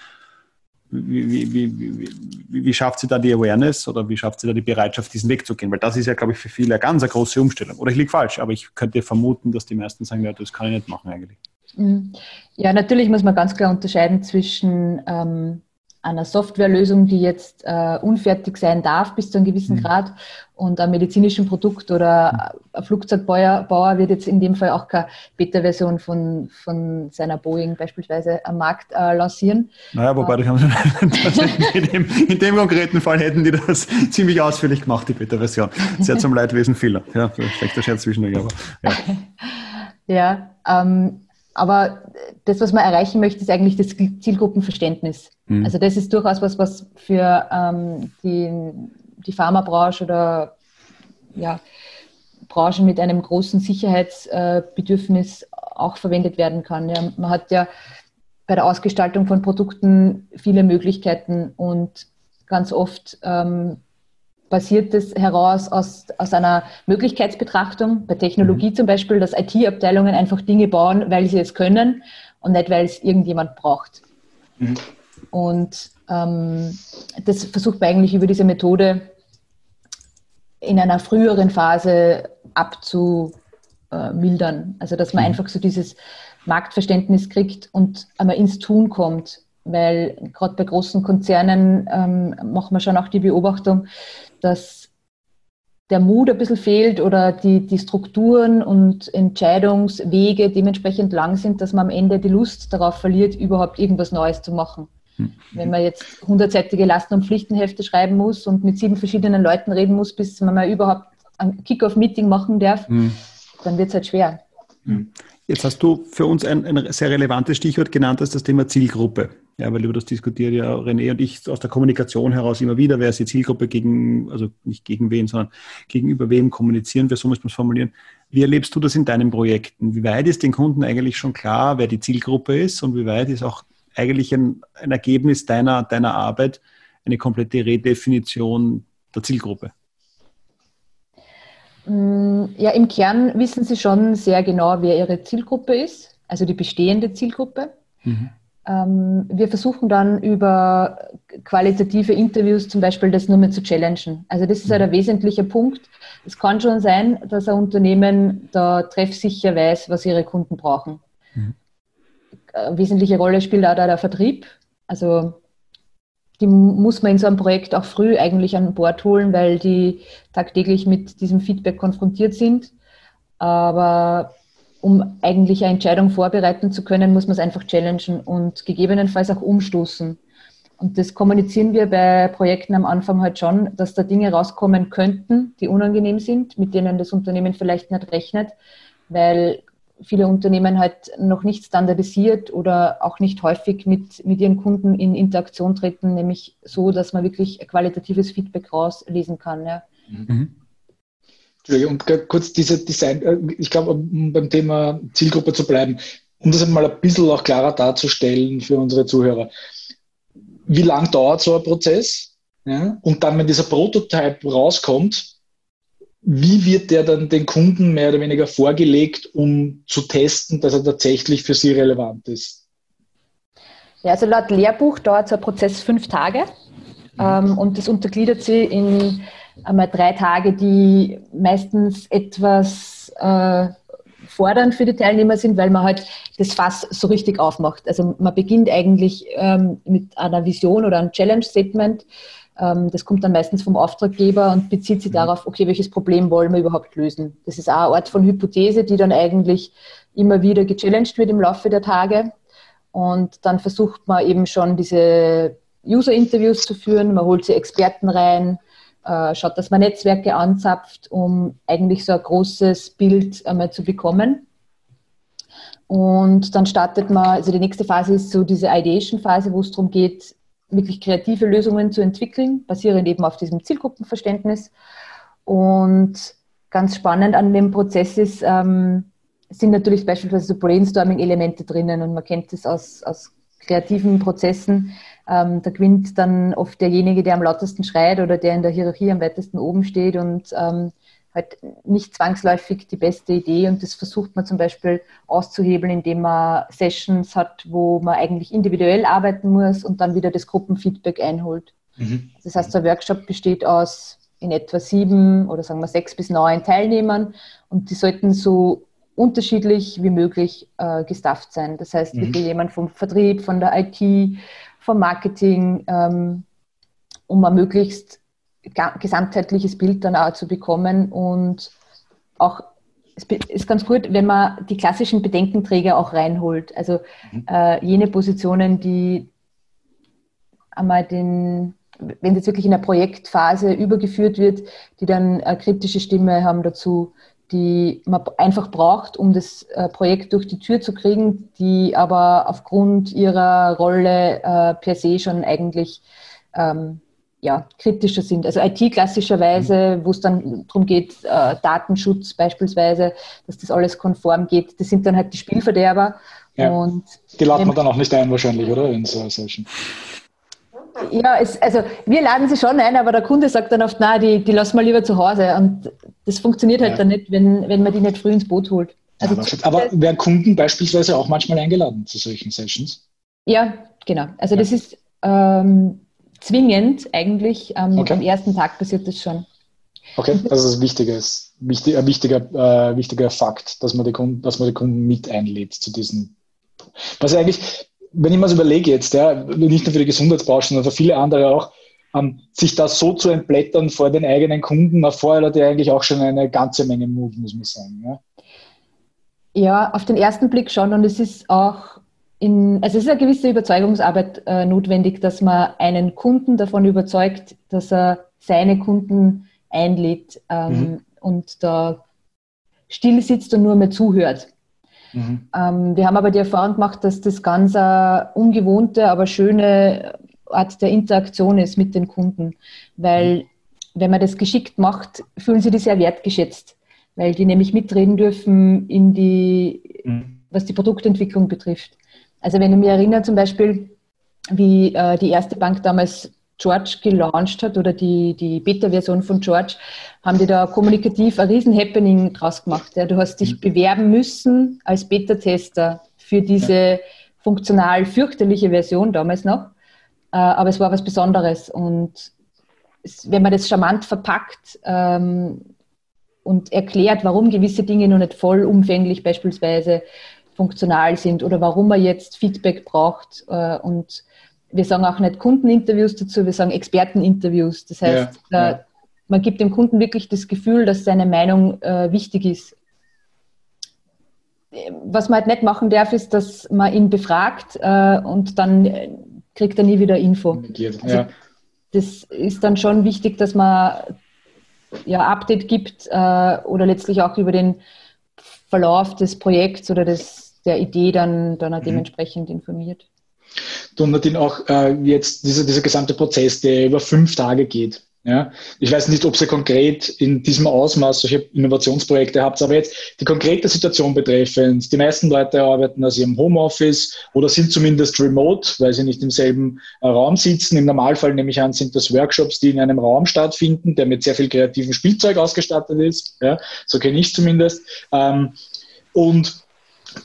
wie, wie, wie, wie, schafft sie da die Awareness oder wie schafft sie da die Bereitschaft, diesen Weg zu gehen? Weil das ist ja, glaube ich, für viele eine ganz eine große Umstellung. Oder ich liege falsch, aber ich könnte vermuten, dass die meisten sagen, ja, das kann ich nicht machen eigentlich. Mhm. Ja, natürlich muss man ganz klar unterscheiden zwischen ähm, einer Softwarelösung, die jetzt äh, unfertig sein darf bis zu einem gewissen mhm. Grad und einem medizinischen Produkt oder ein Flugzeugbauer wird jetzt in dem Fall auch keine Beta-Version von, von seiner Boeing beispielsweise am Markt äh, lancieren. Naja, wobei ähm, in, dem, in dem konkreten Fall hätten die das ziemlich ausführlich gemacht, die Beta-Version. Sehr zum Leidwesen vieler. Ja, schlechter Scherz zwischendurch, aber ja. ja ähm, aber das, was man erreichen möchte, ist eigentlich das Zielgruppenverständnis. Mhm. Also das ist durchaus was, was für ähm, die, die Pharmabranche oder ja, Branchen mit einem großen Sicherheitsbedürfnis auch verwendet werden kann. Ja, man hat ja bei der Ausgestaltung von Produkten viele Möglichkeiten und ganz oft ähm, basiert es heraus aus, aus einer Möglichkeitsbetrachtung, bei Technologie mhm. zum Beispiel, dass IT-Abteilungen einfach Dinge bauen, weil sie es können und nicht, weil es irgendjemand braucht. Mhm. Und ähm, das versucht man eigentlich über diese Methode in einer früheren Phase abzumildern. Also dass man mhm. einfach so dieses Marktverständnis kriegt und einmal ins Tun kommt. Weil gerade bei großen Konzernen ähm, machen wir schon auch die Beobachtung, dass der Mut ein bisschen fehlt oder die, die Strukturen und Entscheidungswege dementsprechend lang sind, dass man am Ende die Lust darauf verliert, überhaupt irgendwas Neues zu machen. Mhm. Wenn man jetzt hundertseitige Lasten- und Pflichtenhefte schreiben muss und mit sieben verschiedenen Leuten reden muss, bis man mal überhaupt ein Kick-Off-Meeting machen darf, mhm. dann wird es halt schwer. Mhm. Jetzt hast du für uns ein, ein, sehr relevantes Stichwort genannt, das ist das Thema Zielgruppe. Ja, weil über das diskutieren ja René und ich aus der Kommunikation heraus immer wieder, wer ist die Zielgruppe gegen, also nicht gegen wen, sondern gegenüber wem kommunizieren wir, so muss man es formulieren. Wie erlebst du das in deinen Projekten? Wie weit ist den Kunden eigentlich schon klar, wer die Zielgruppe ist und wie weit ist auch eigentlich ein, ein Ergebnis deiner, deiner Arbeit eine komplette Redefinition der Zielgruppe? Mm, ja, im Kern wissen Sie schon sehr genau, wer Ihre Zielgruppe ist, also die bestehende Zielgruppe. Mhm. Ähm, wir versuchen dann über qualitative Interviews zum Beispiel das nur mehr zu challengen. Also das ist halt ein mhm. wesentlicher Punkt. Es kann schon sein, dass ein Unternehmen da treffsicher weiß, was ihre Kunden brauchen. Mhm. Eine wesentliche Rolle spielt auch da der Vertrieb. Also die muss man in so einem Projekt auch früh eigentlich an Bord holen, weil die tagtäglich mit diesem Feedback konfrontiert sind. Aber um eigentlich eine Entscheidung vorbereiten zu können, muss man es einfach challengen und gegebenenfalls auch umstoßen. Und das kommunizieren wir bei Projekten am Anfang halt schon, dass da Dinge rauskommen könnten, die unangenehm sind, mit denen das Unternehmen vielleicht nicht rechnet, weil viele Unternehmen halt noch nicht standardisiert oder auch nicht häufig mit, mit ihren Kunden in Interaktion treten, nämlich so, dass man wirklich qualitatives Feedback rauslesen kann. Ja. Mhm. Entschuldigung, und kurz diese Design, äh, ich glaube, um beim Thema Zielgruppe zu bleiben, um das einmal ein bisschen auch klarer darzustellen für unsere Zuhörer. Wie lang dauert so ein Prozess? Ja? Und dann, wenn dieser Prototype rauskommt, wie wird der dann den Kunden mehr oder weniger vorgelegt, um zu testen, dass er tatsächlich für sie relevant ist? Ja, also laut Lehrbuch dauert so ein Prozess fünf Tage mhm. ähm, und das untergliedert sie in einmal drei Tage, die meistens etwas äh, fordernd für die Teilnehmer sind, weil man halt das Fass so richtig aufmacht. Also man beginnt eigentlich ähm, mit einer Vision oder einem Challenge-Statement ähm, das kommt dann meistens vom Auftraggeber und bezieht sich mhm. darauf, okay, welches Problem wollen wir überhaupt lösen. Das ist auch eine Art von Hypothese, die dann eigentlich immer wieder gechallenged wird im Laufe der Tage. Und dann versucht man eben schon diese User-Interviews zu führen, man holt sie Experten rein, äh, schaut, dass man Netzwerke anzapft, um eigentlich so ein großes Bild einmal zu bekommen. Und dann startet man, also die nächste Phase ist so diese Ideation-Phase, wo es darum geht, wirklich kreative Lösungen zu entwickeln, basierend eben auf diesem Zielgruppenverständnis. Und ganz spannend an dem Prozess ist, ähm, sind natürlich beispielsweise so Brainstorming-Elemente drinnen und man kennt das aus, aus kreativen Prozessen. Ähm, da gewinnt dann oft derjenige, der am lautesten schreit oder der in der Hierarchie am weitesten oben steht und ähm, halt nicht zwangsläufig die beste Idee und das versucht man zum Beispiel auszuhebeln, indem man Sessions hat, wo man eigentlich individuell arbeiten muss und dann wieder das Gruppenfeedback einholt. Mhm. Das heißt, der Workshop besteht aus in etwa sieben oder sagen wir sechs bis neun Teilnehmern und die sollten so unterschiedlich wie möglich äh, gestafft sein. Das heißt, mhm. jemand vom Vertrieb, von der IT, vom Marketing, ähm, um ein möglichst gesamtheitliches Bild dann auch zu bekommen und auch es ist ganz gut, wenn man die klassischen Bedenkenträger auch reinholt. Also mhm. äh, jene Positionen, die einmal den, wenn es wirklich in der Projektphase übergeführt wird, die dann eine kritische Stimme haben dazu, die man einfach braucht, um das äh, Projekt durch die Tür zu kriegen, die aber aufgrund ihrer Rolle äh, per se schon eigentlich ähm, ja, kritischer sind. Also IT klassischerweise, wo es dann darum geht, äh, Datenschutz beispielsweise, dass das alles konform geht, das sind dann halt die Spielverderber. Ja. Und die laden wir dann auch nicht ein wahrscheinlich, oder? In so solchen. Ja, es, also wir laden sie schon ein, aber der Kunde sagt dann oft, na, die, die lassen wir lieber zu Hause. Und das funktioniert halt ja. dann nicht, wenn, wenn man die nicht früh ins Boot holt. Also ja, aber, aber werden Kunden beispielsweise auch manchmal eingeladen zu solchen Sessions? Ja, genau. Also ja. das ist ähm, zwingend eigentlich. Ähm, okay. Am ersten Tag passiert das schon. Okay, das ist ein wichtiges, wichtig, ein wichtiger, äh, wichtiger Fakt, dass man, die Kunden, dass man die Kunden mit einlädt zu diesen. Was eigentlich, wenn ich mir das überlege jetzt, ja, nicht nur für die Gesundheitsbranche, sondern für viele andere auch, ähm, sich da so zu entblättern vor den eigenen Kunden, erfordert ja eigentlich auch schon eine ganze Menge Mut, muss man sagen. Ja, ja auf den ersten Blick schon. Und es ist auch in, also es ist eine gewisse Überzeugungsarbeit äh, notwendig, dass man einen Kunden davon überzeugt, dass er seine Kunden einlädt ähm, mhm. und da still sitzt und nur mehr zuhört. Mhm. Ähm, wir haben aber die Erfahrung gemacht, dass das ganz eine ungewohnte, aber schöne Art der Interaktion ist mit den Kunden, weil mhm. wenn man das geschickt macht, fühlen sie die sehr wertgeschätzt, weil die nämlich mitreden dürfen in die, mhm. was die Produktentwicklung betrifft. Also wenn ich mich erinnere zum Beispiel, wie äh, die erste Bank damals George gelauncht hat oder die, die Beta-Version von George, haben die da kommunikativ ein Riesen-Happening draus gemacht. Ja. Du hast dich mhm. bewerben müssen als Beta-Tester für diese ja. funktional fürchterliche Version damals noch. Äh, aber es war was Besonderes. Und es, wenn man das charmant verpackt ähm, und erklärt, warum gewisse Dinge noch nicht vollumfänglich beispielsweise funktional sind oder warum man jetzt Feedback braucht äh, und wir sagen auch nicht Kundeninterviews dazu, wir sagen Experteninterviews. Das heißt, ja, ja. man gibt dem Kunden wirklich das Gefühl, dass seine Meinung äh, wichtig ist. Was man halt nicht machen darf, ist, dass man ihn befragt äh, und dann kriegt er nie wieder Info. Also, das ist dann schon wichtig, dass man ja Update gibt äh, oder letztlich auch über den Verlauf des Projekts oder des, der Idee dann, dann mhm. dementsprechend informiert. Du Nadine auch äh, jetzt dieser, dieser gesamte Prozess, der über fünf Tage geht. Ja, ich weiß nicht, ob ihr konkret in diesem Ausmaß solche Innovationsprojekte habt, aber jetzt die konkrete Situation betreffend, die meisten Leute arbeiten aus ihrem Homeoffice oder sind zumindest remote, weil sie nicht im selben äh, Raum sitzen. Im Normalfall nehme ich an, sind das Workshops, die in einem Raum stattfinden, der mit sehr viel kreativem Spielzeug ausgestattet ist. Ja, so kenne ich zumindest. Ähm, und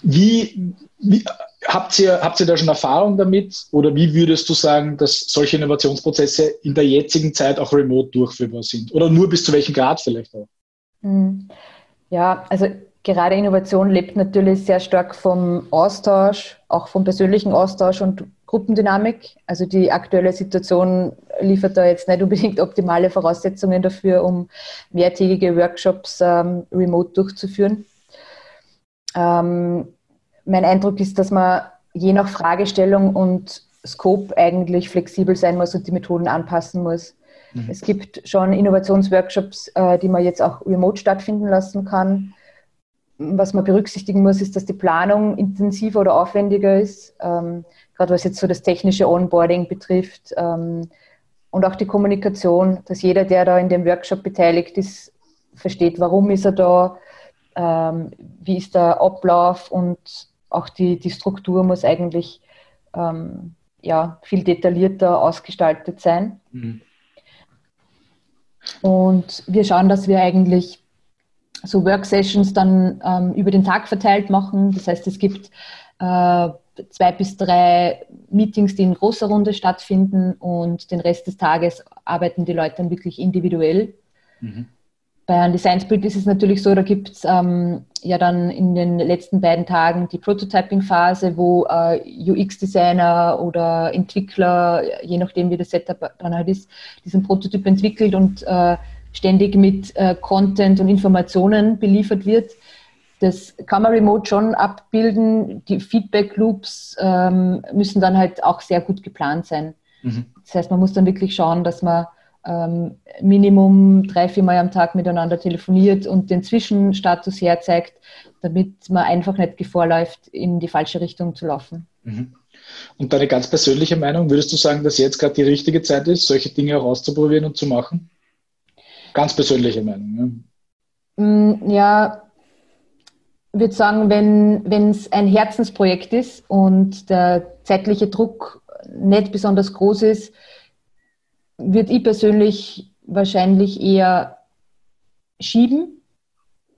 wie, wie, Habt ihr, habt ihr da schon Erfahrung damit oder wie würdest du sagen, dass solche Innovationsprozesse in der jetzigen Zeit auch remote durchführbar sind? Oder nur bis zu welchem Grad vielleicht auch? Hm. Ja, also gerade Innovation lebt natürlich sehr stark vom Austausch, auch vom persönlichen Austausch und Gruppendynamik. Also die aktuelle Situation liefert da jetzt nicht unbedingt optimale Voraussetzungen dafür, um mehrtägige Workshops ähm, remote durchzuführen. Ähm, mein Eindruck ist, dass man je nach Fragestellung und Scope eigentlich flexibel sein muss und die Methoden anpassen muss. Mhm. Es gibt schon Innovationsworkshops, äh, die man jetzt auch remote stattfinden lassen kann. Was man berücksichtigen muss, ist, dass die Planung intensiver oder aufwendiger ist, ähm, gerade was jetzt so das technische Onboarding betrifft ähm, und auch die Kommunikation, dass jeder, der da in dem Workshop beteiligt ist, versteht, warum ist er da, ähm, wie ist der Ablauf und auch die, die Struktur muss eigentlich ähm, ja, viel detaillierter ausgestaltet sein. Mhm. Und wir schauen, dass wir eigentlich so Worksessions dann ähm, über den Tag verteilt machen. Das heißt, es gibt äh, zwei bis drei Meetings, die in großer Runde stattfinden und den Rest des Tages arbeiten die Leute dann wirklich individuell. Mhm. Bei einem Design Sprint ist es natürlich so, da gibt es ähm, ja dann in den letzten beiden Tagen die Prototyping-Phase, wo äh, UX-Designer oder Entwickler, je nachdem wie das Setup dann halt ist, diesen Prototyp entwickelt und äh, ständig mit äh, Content und Informationen beliefert wird. Das kann man remote schon abbilden. Die Feedback-Loops ähm, müssen dann halt auch sehr gut geplant sein. Mhm. Das heißt, man muss dann wirklich schauen, dass man ähm, Minimum drei, vier Mal am Tag miteinander telefoniert und den Zwischenstatus herzeigt, damit man einfach nicht Gefahr läuft, in die falsche Richtung zu laufen. Mhm. Und deine ganz persönliche Meinung, würdest du sagen, dass jetzt gerade die richtige Zeit ist, solche Dinge herauszuprobieren und zu machen? Ganz persönliche Meinung. Ja, mm, ja würde sagen, wenn es ein Herzensprojekt ist und der zeitliche Druck nicht besonders groß ist, würde ich persönlich wahrscheinlich eher schieben.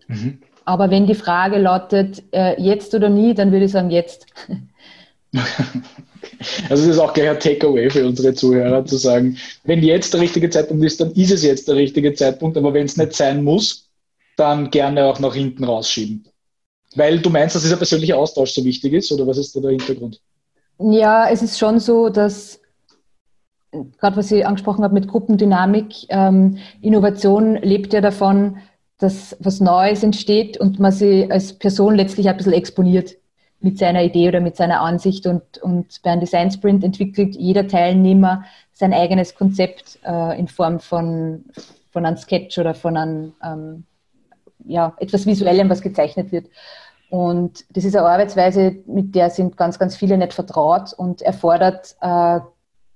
Mhm. Aber wenn die Frage lautet, äh, jetzt oder nie, dann würde ich sagen, jetzt. Also das ist auch gleich ein Takeaway für unsere Zuhörer, zu sagen, wenn jetzt der richtige Zeitpunkt ist, dann ist es jetzt der richtige Zeitpunkt, aber wenn es nicht sein muss, dann gerne auch nach hinten rausschieben. Weil du meinst, dass dieser persönliche Austausch so wichtig ist, oder was ist da der Hintergrund? Ja, es ist schon so, dass gerade was ich angesprochen habe mit Gruppendynamik, ähm, Innovation lebt ja davon, dass was Neues entsteht und man sich als Person letztlich ein bisschen exponiert mit seiner Idee oder mit seiner Ansicht und, und bei einem Design Sprint entwickelt jeder Teilnehmer sein eigenes Konzept äh, in Form von, von einem Sketch oder von einem, ähm, ja, etwas Visuellem, was gezeichnet wird. Und das ist eine Arbeitsweise, mit der sind ganz, ganz viele nicht vertraut und erfordert äh,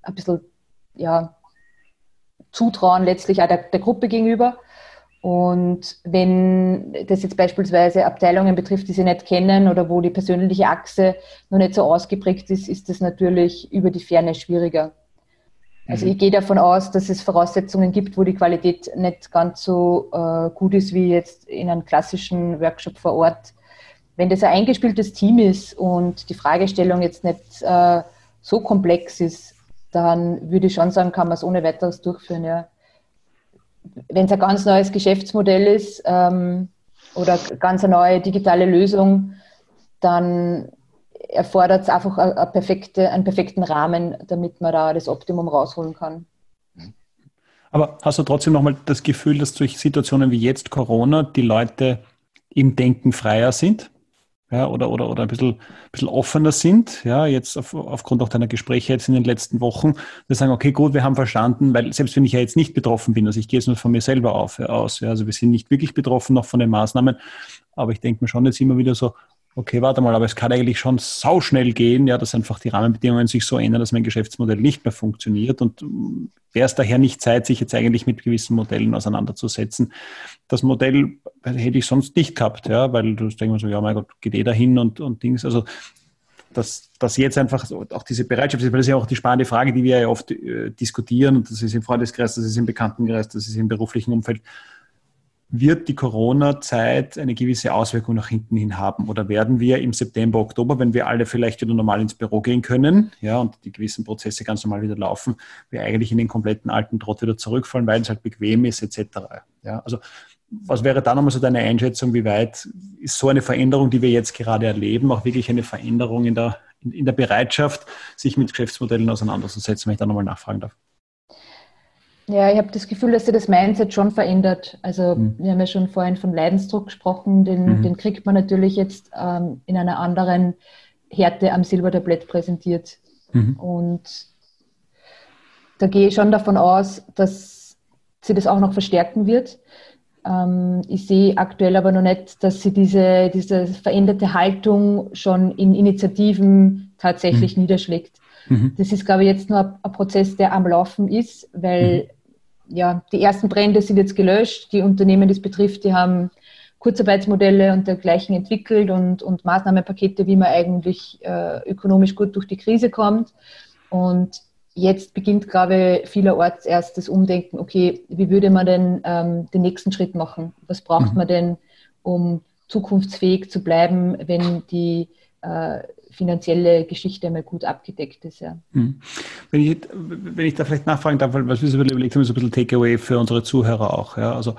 ein bisschen ja, Zutrauen letztlich auch der, der Gruppe gegenüber. Und wenn das jetzt beispielsweise Abteilungen betrifft, die sie nicht kennen oder wo die persönliche Achse noch nicht so ausgeprägt ist, ist das natürlich über die Ferne schwieriger. Also mhm. ich gehe davon aus, dass es Voraussetzungen gibt, wo die Qualität nicht ganz so äh, gut ist wie jetzt in einem klassischen Workshop vor Ort. Wenn das ein eingespieltes Team ist und die Fragestellung jetzt nicht äh, so komplex ist, dann würde ich schon sagen, kann man es ohne weiteres durchführen. Ja wenn es ein ganz neues Geschäftsmodell ist ähm, oder ganz eine neue digitale Lösung, dann erfordert es einfach eine, perfekte, einen perfekten Rahmen, damit man da das Optimum rausholen kann. Aber hast du trotzdem nochmal das Gefühl, dass durch Situationen wie jetzt Corona die Leute im Denken freier sind? Ja, oder, oder, oder ein bisschen, bisschen offener sind, ja, jetzt auf, aufgrund auch deiner Gespräche jetzt in den letzten Wochen, wir sagen, okay, gut, wir haben verstanden, weil selbst wenn ich ja jetzt nicht betroffen bin, also ich gehe jetzt nur von mir selber auf, aus, ja, also wir sind nicht wirklich betroffen noch von den Maßnahmen, aber ich denke mir schon jetzt immer wieder so, okay, warte mal, aber es kann eigentlich schon sauschnell gehen, ja, dass einfach die Rahmenbedingungen sich so ändern, dass mein Geschäftsmodell nicht mehr funktioniert. Und wäre es daher nicht Zeit, sich jetzt eigentlich mit gewissen Modellen auseinanderzusetzen. Das Modell hätte ich sonst nicht gehabt, ja, weil du denkst so, ja, mein Gott, geht eh dahin und, und Dings, also dass, dass jetzt einfach auch diese Bereitschaft ist, weil das ist ja auch die spannende Frage, die wir ja oft äh, diskutieren. Und das ist im Freundeskreis, das ist im Bekanntenkreis, das ist im beruflichen Umfeld wird die Corona-Zeit eine gewisse Auswirkung nach hinten hin haben? Oder werden wir im September, Oktober, wenn wir alle vielleicht wieder normal ins Büro gehen können ja, und die gewissen Prozesse ganz normal wieder laufen, wir eigentlich in den kompletten alten Trott wieder zurückfallen, weil es halt bequem ist etc. Ja, also was wäre da nochmal so deine Einschätzung, wie weit ist so eine Veränderung, die wir jetzt gerade erleben, auch wirklich eine Veränderung in der, in, in der Bereitschaft, sich mit Geschäftsmodellen auseinanderzusetzen, wenn ich da nochmal nachfragen darf? Ja, ich habe das Gefühl, dass sich das Mindset schon verändert. Also mhm. wir haben ja schon vorhin von Leidensdruck gesprochen, den, mhm. den kriegt man natürlich jetzt ähm, in einer anderen Härte am Silbertablett präsentiert. Mhm. Und da gehe ich schon davon aus, dass sie das auch noch verstärken wird. Ähm, ich sehe aktuell aber noch nicht, dass sie diese, diese veränderte Haltung schon in Initiativen tatsächlich mhm. niederschlägt. Mhm. Das ist, glaube ich, jetzt nur ein Prozess, der am Laufen ist, weil mhm ja, die ersten Brände sind jetzt gelöscht. Die Unternehmen, die es betrifft, die haben Kurzarbeitsmodelle und dergleichen entwickelt und, und Maßnahmenpakete, wie man eigentlich äh, ökonomisch gut durch die Krise kommt. Und jetzt beginnt, glaube ich, vielerorts erst das Umdenken, okay, wie würde man denn ähm, den nächsten Schritt machen? Was braucht mhm. man denn, um zukunftsfähig zu bleiben, wenn die äh, finanzielle Geschichte einmal gut abgedeckt ist. Ja. Hm. Wenn, ich, wenn ich da vielleicht nachfragen darf, was wir so überlegt haben, so ein bisschen Takeaway für unsere Zuhörer auch. Ja? Also,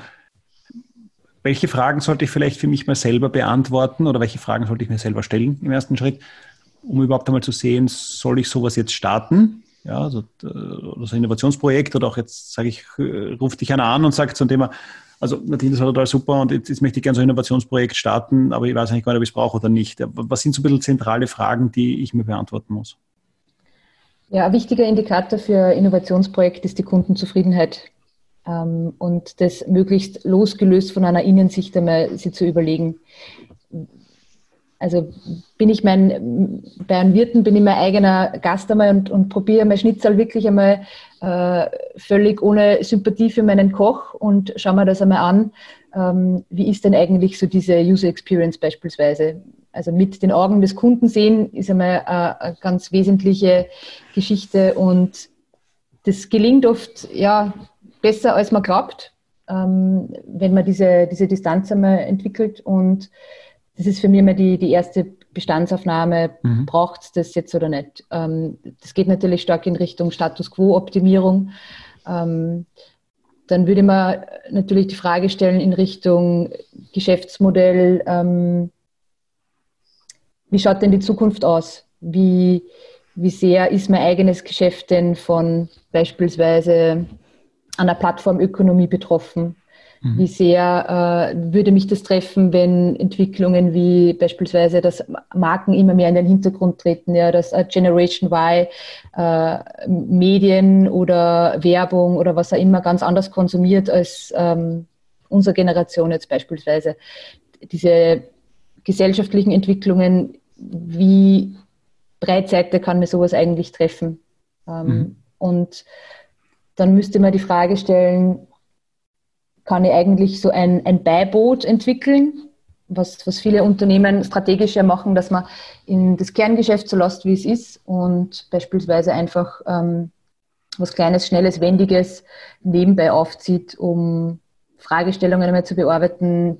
welche Fragen sollte ich vielleicht für mich mal selber beantworten oder welche Fragen sollte ich mir selber stellen im ersten Schritt, um überhaupt einmal zu sehen, soll ich sowas jetzt starten? Ja, also, äh, so ein Innovationsprojekt oder auch jetzt sage ich, äh, ruft dich einer an und sagt zum Thema, also Nadine, das war total super und jetzt, jetzt möchte ich gerne so ein Innovationsprojekt starten, aber ich weiß nicht gar nicht, ob ich es brauche oder nicht. Was sind so ein bisschen zentrale Fragen, die ich mir beantworten muss? Ja, ein wichtiger Indikator für Innovationsprojekt ist die Kundenzufriedenheit. Ähm, und das möglichst losgelöst von einer Innensicht einmal sie zu überlegen. Also bin ich mein, bei einem Wirten bin ich mein eigener Gast einmal und, und probiere mein Schnitzel wirklich einmal äh, völlig ohne Sympathie für meinen Koch und schaue mir das einmal an. Ähm, wie ist denn eigentlich so diese User Experience beispielsweise? Also mit den Augen des Kunden sehen ist einmal eine, eine ganz wesentliche Geschichte und das gelingt oft ja besser, als man glaubt, ähm, wenn man diese, diese Distanz einmal entwickelt und das ist für mich immer die, die erste Bestandsaufnahme, mhm. braucht es das jetzt oder nicht. Ähm, das geht natürlich stark in Richtung Status Quo-Optimierung. Ähm, dann würde man natürlich die Frage stellen in Richtung Geschäftsmodell, ähm, wie schaut denn die Zukunft aus? Wie, wie sehr ist mein eigenes Geschäft denn von beispielsweise einer Plattformökonomie betroffen? Mhm. Wie sehr äh, würde mich das treffen, wenn Entwicklungen wie beispielsweise, dass Marken immer mehr in den Hintergrund treten, ja, dass äh, Generation Y äh, Medien oder Werbung oder was auch immer ganz anders konsumiert als ähm, unsere Generation jetzt beispielsweise. Diese gesellschaftlichen Entwicklungen, wie breitseitig kann mir sowas eigentlich treffen? Ähm, mhm. Und dann müsste man die Frage stellen, kann ich eigentlich so ein, ein Beiboot entwickeln, was, was viele Unternehmen strategisch ja machen, dass man in das Kerngeschäft so lässt, wie es ist und beispielsweise einfach ähm, was Kleines, Schnelles, Wendiges nebenbei aufzieht, um Fragestellungen einmal zu bearbeiten,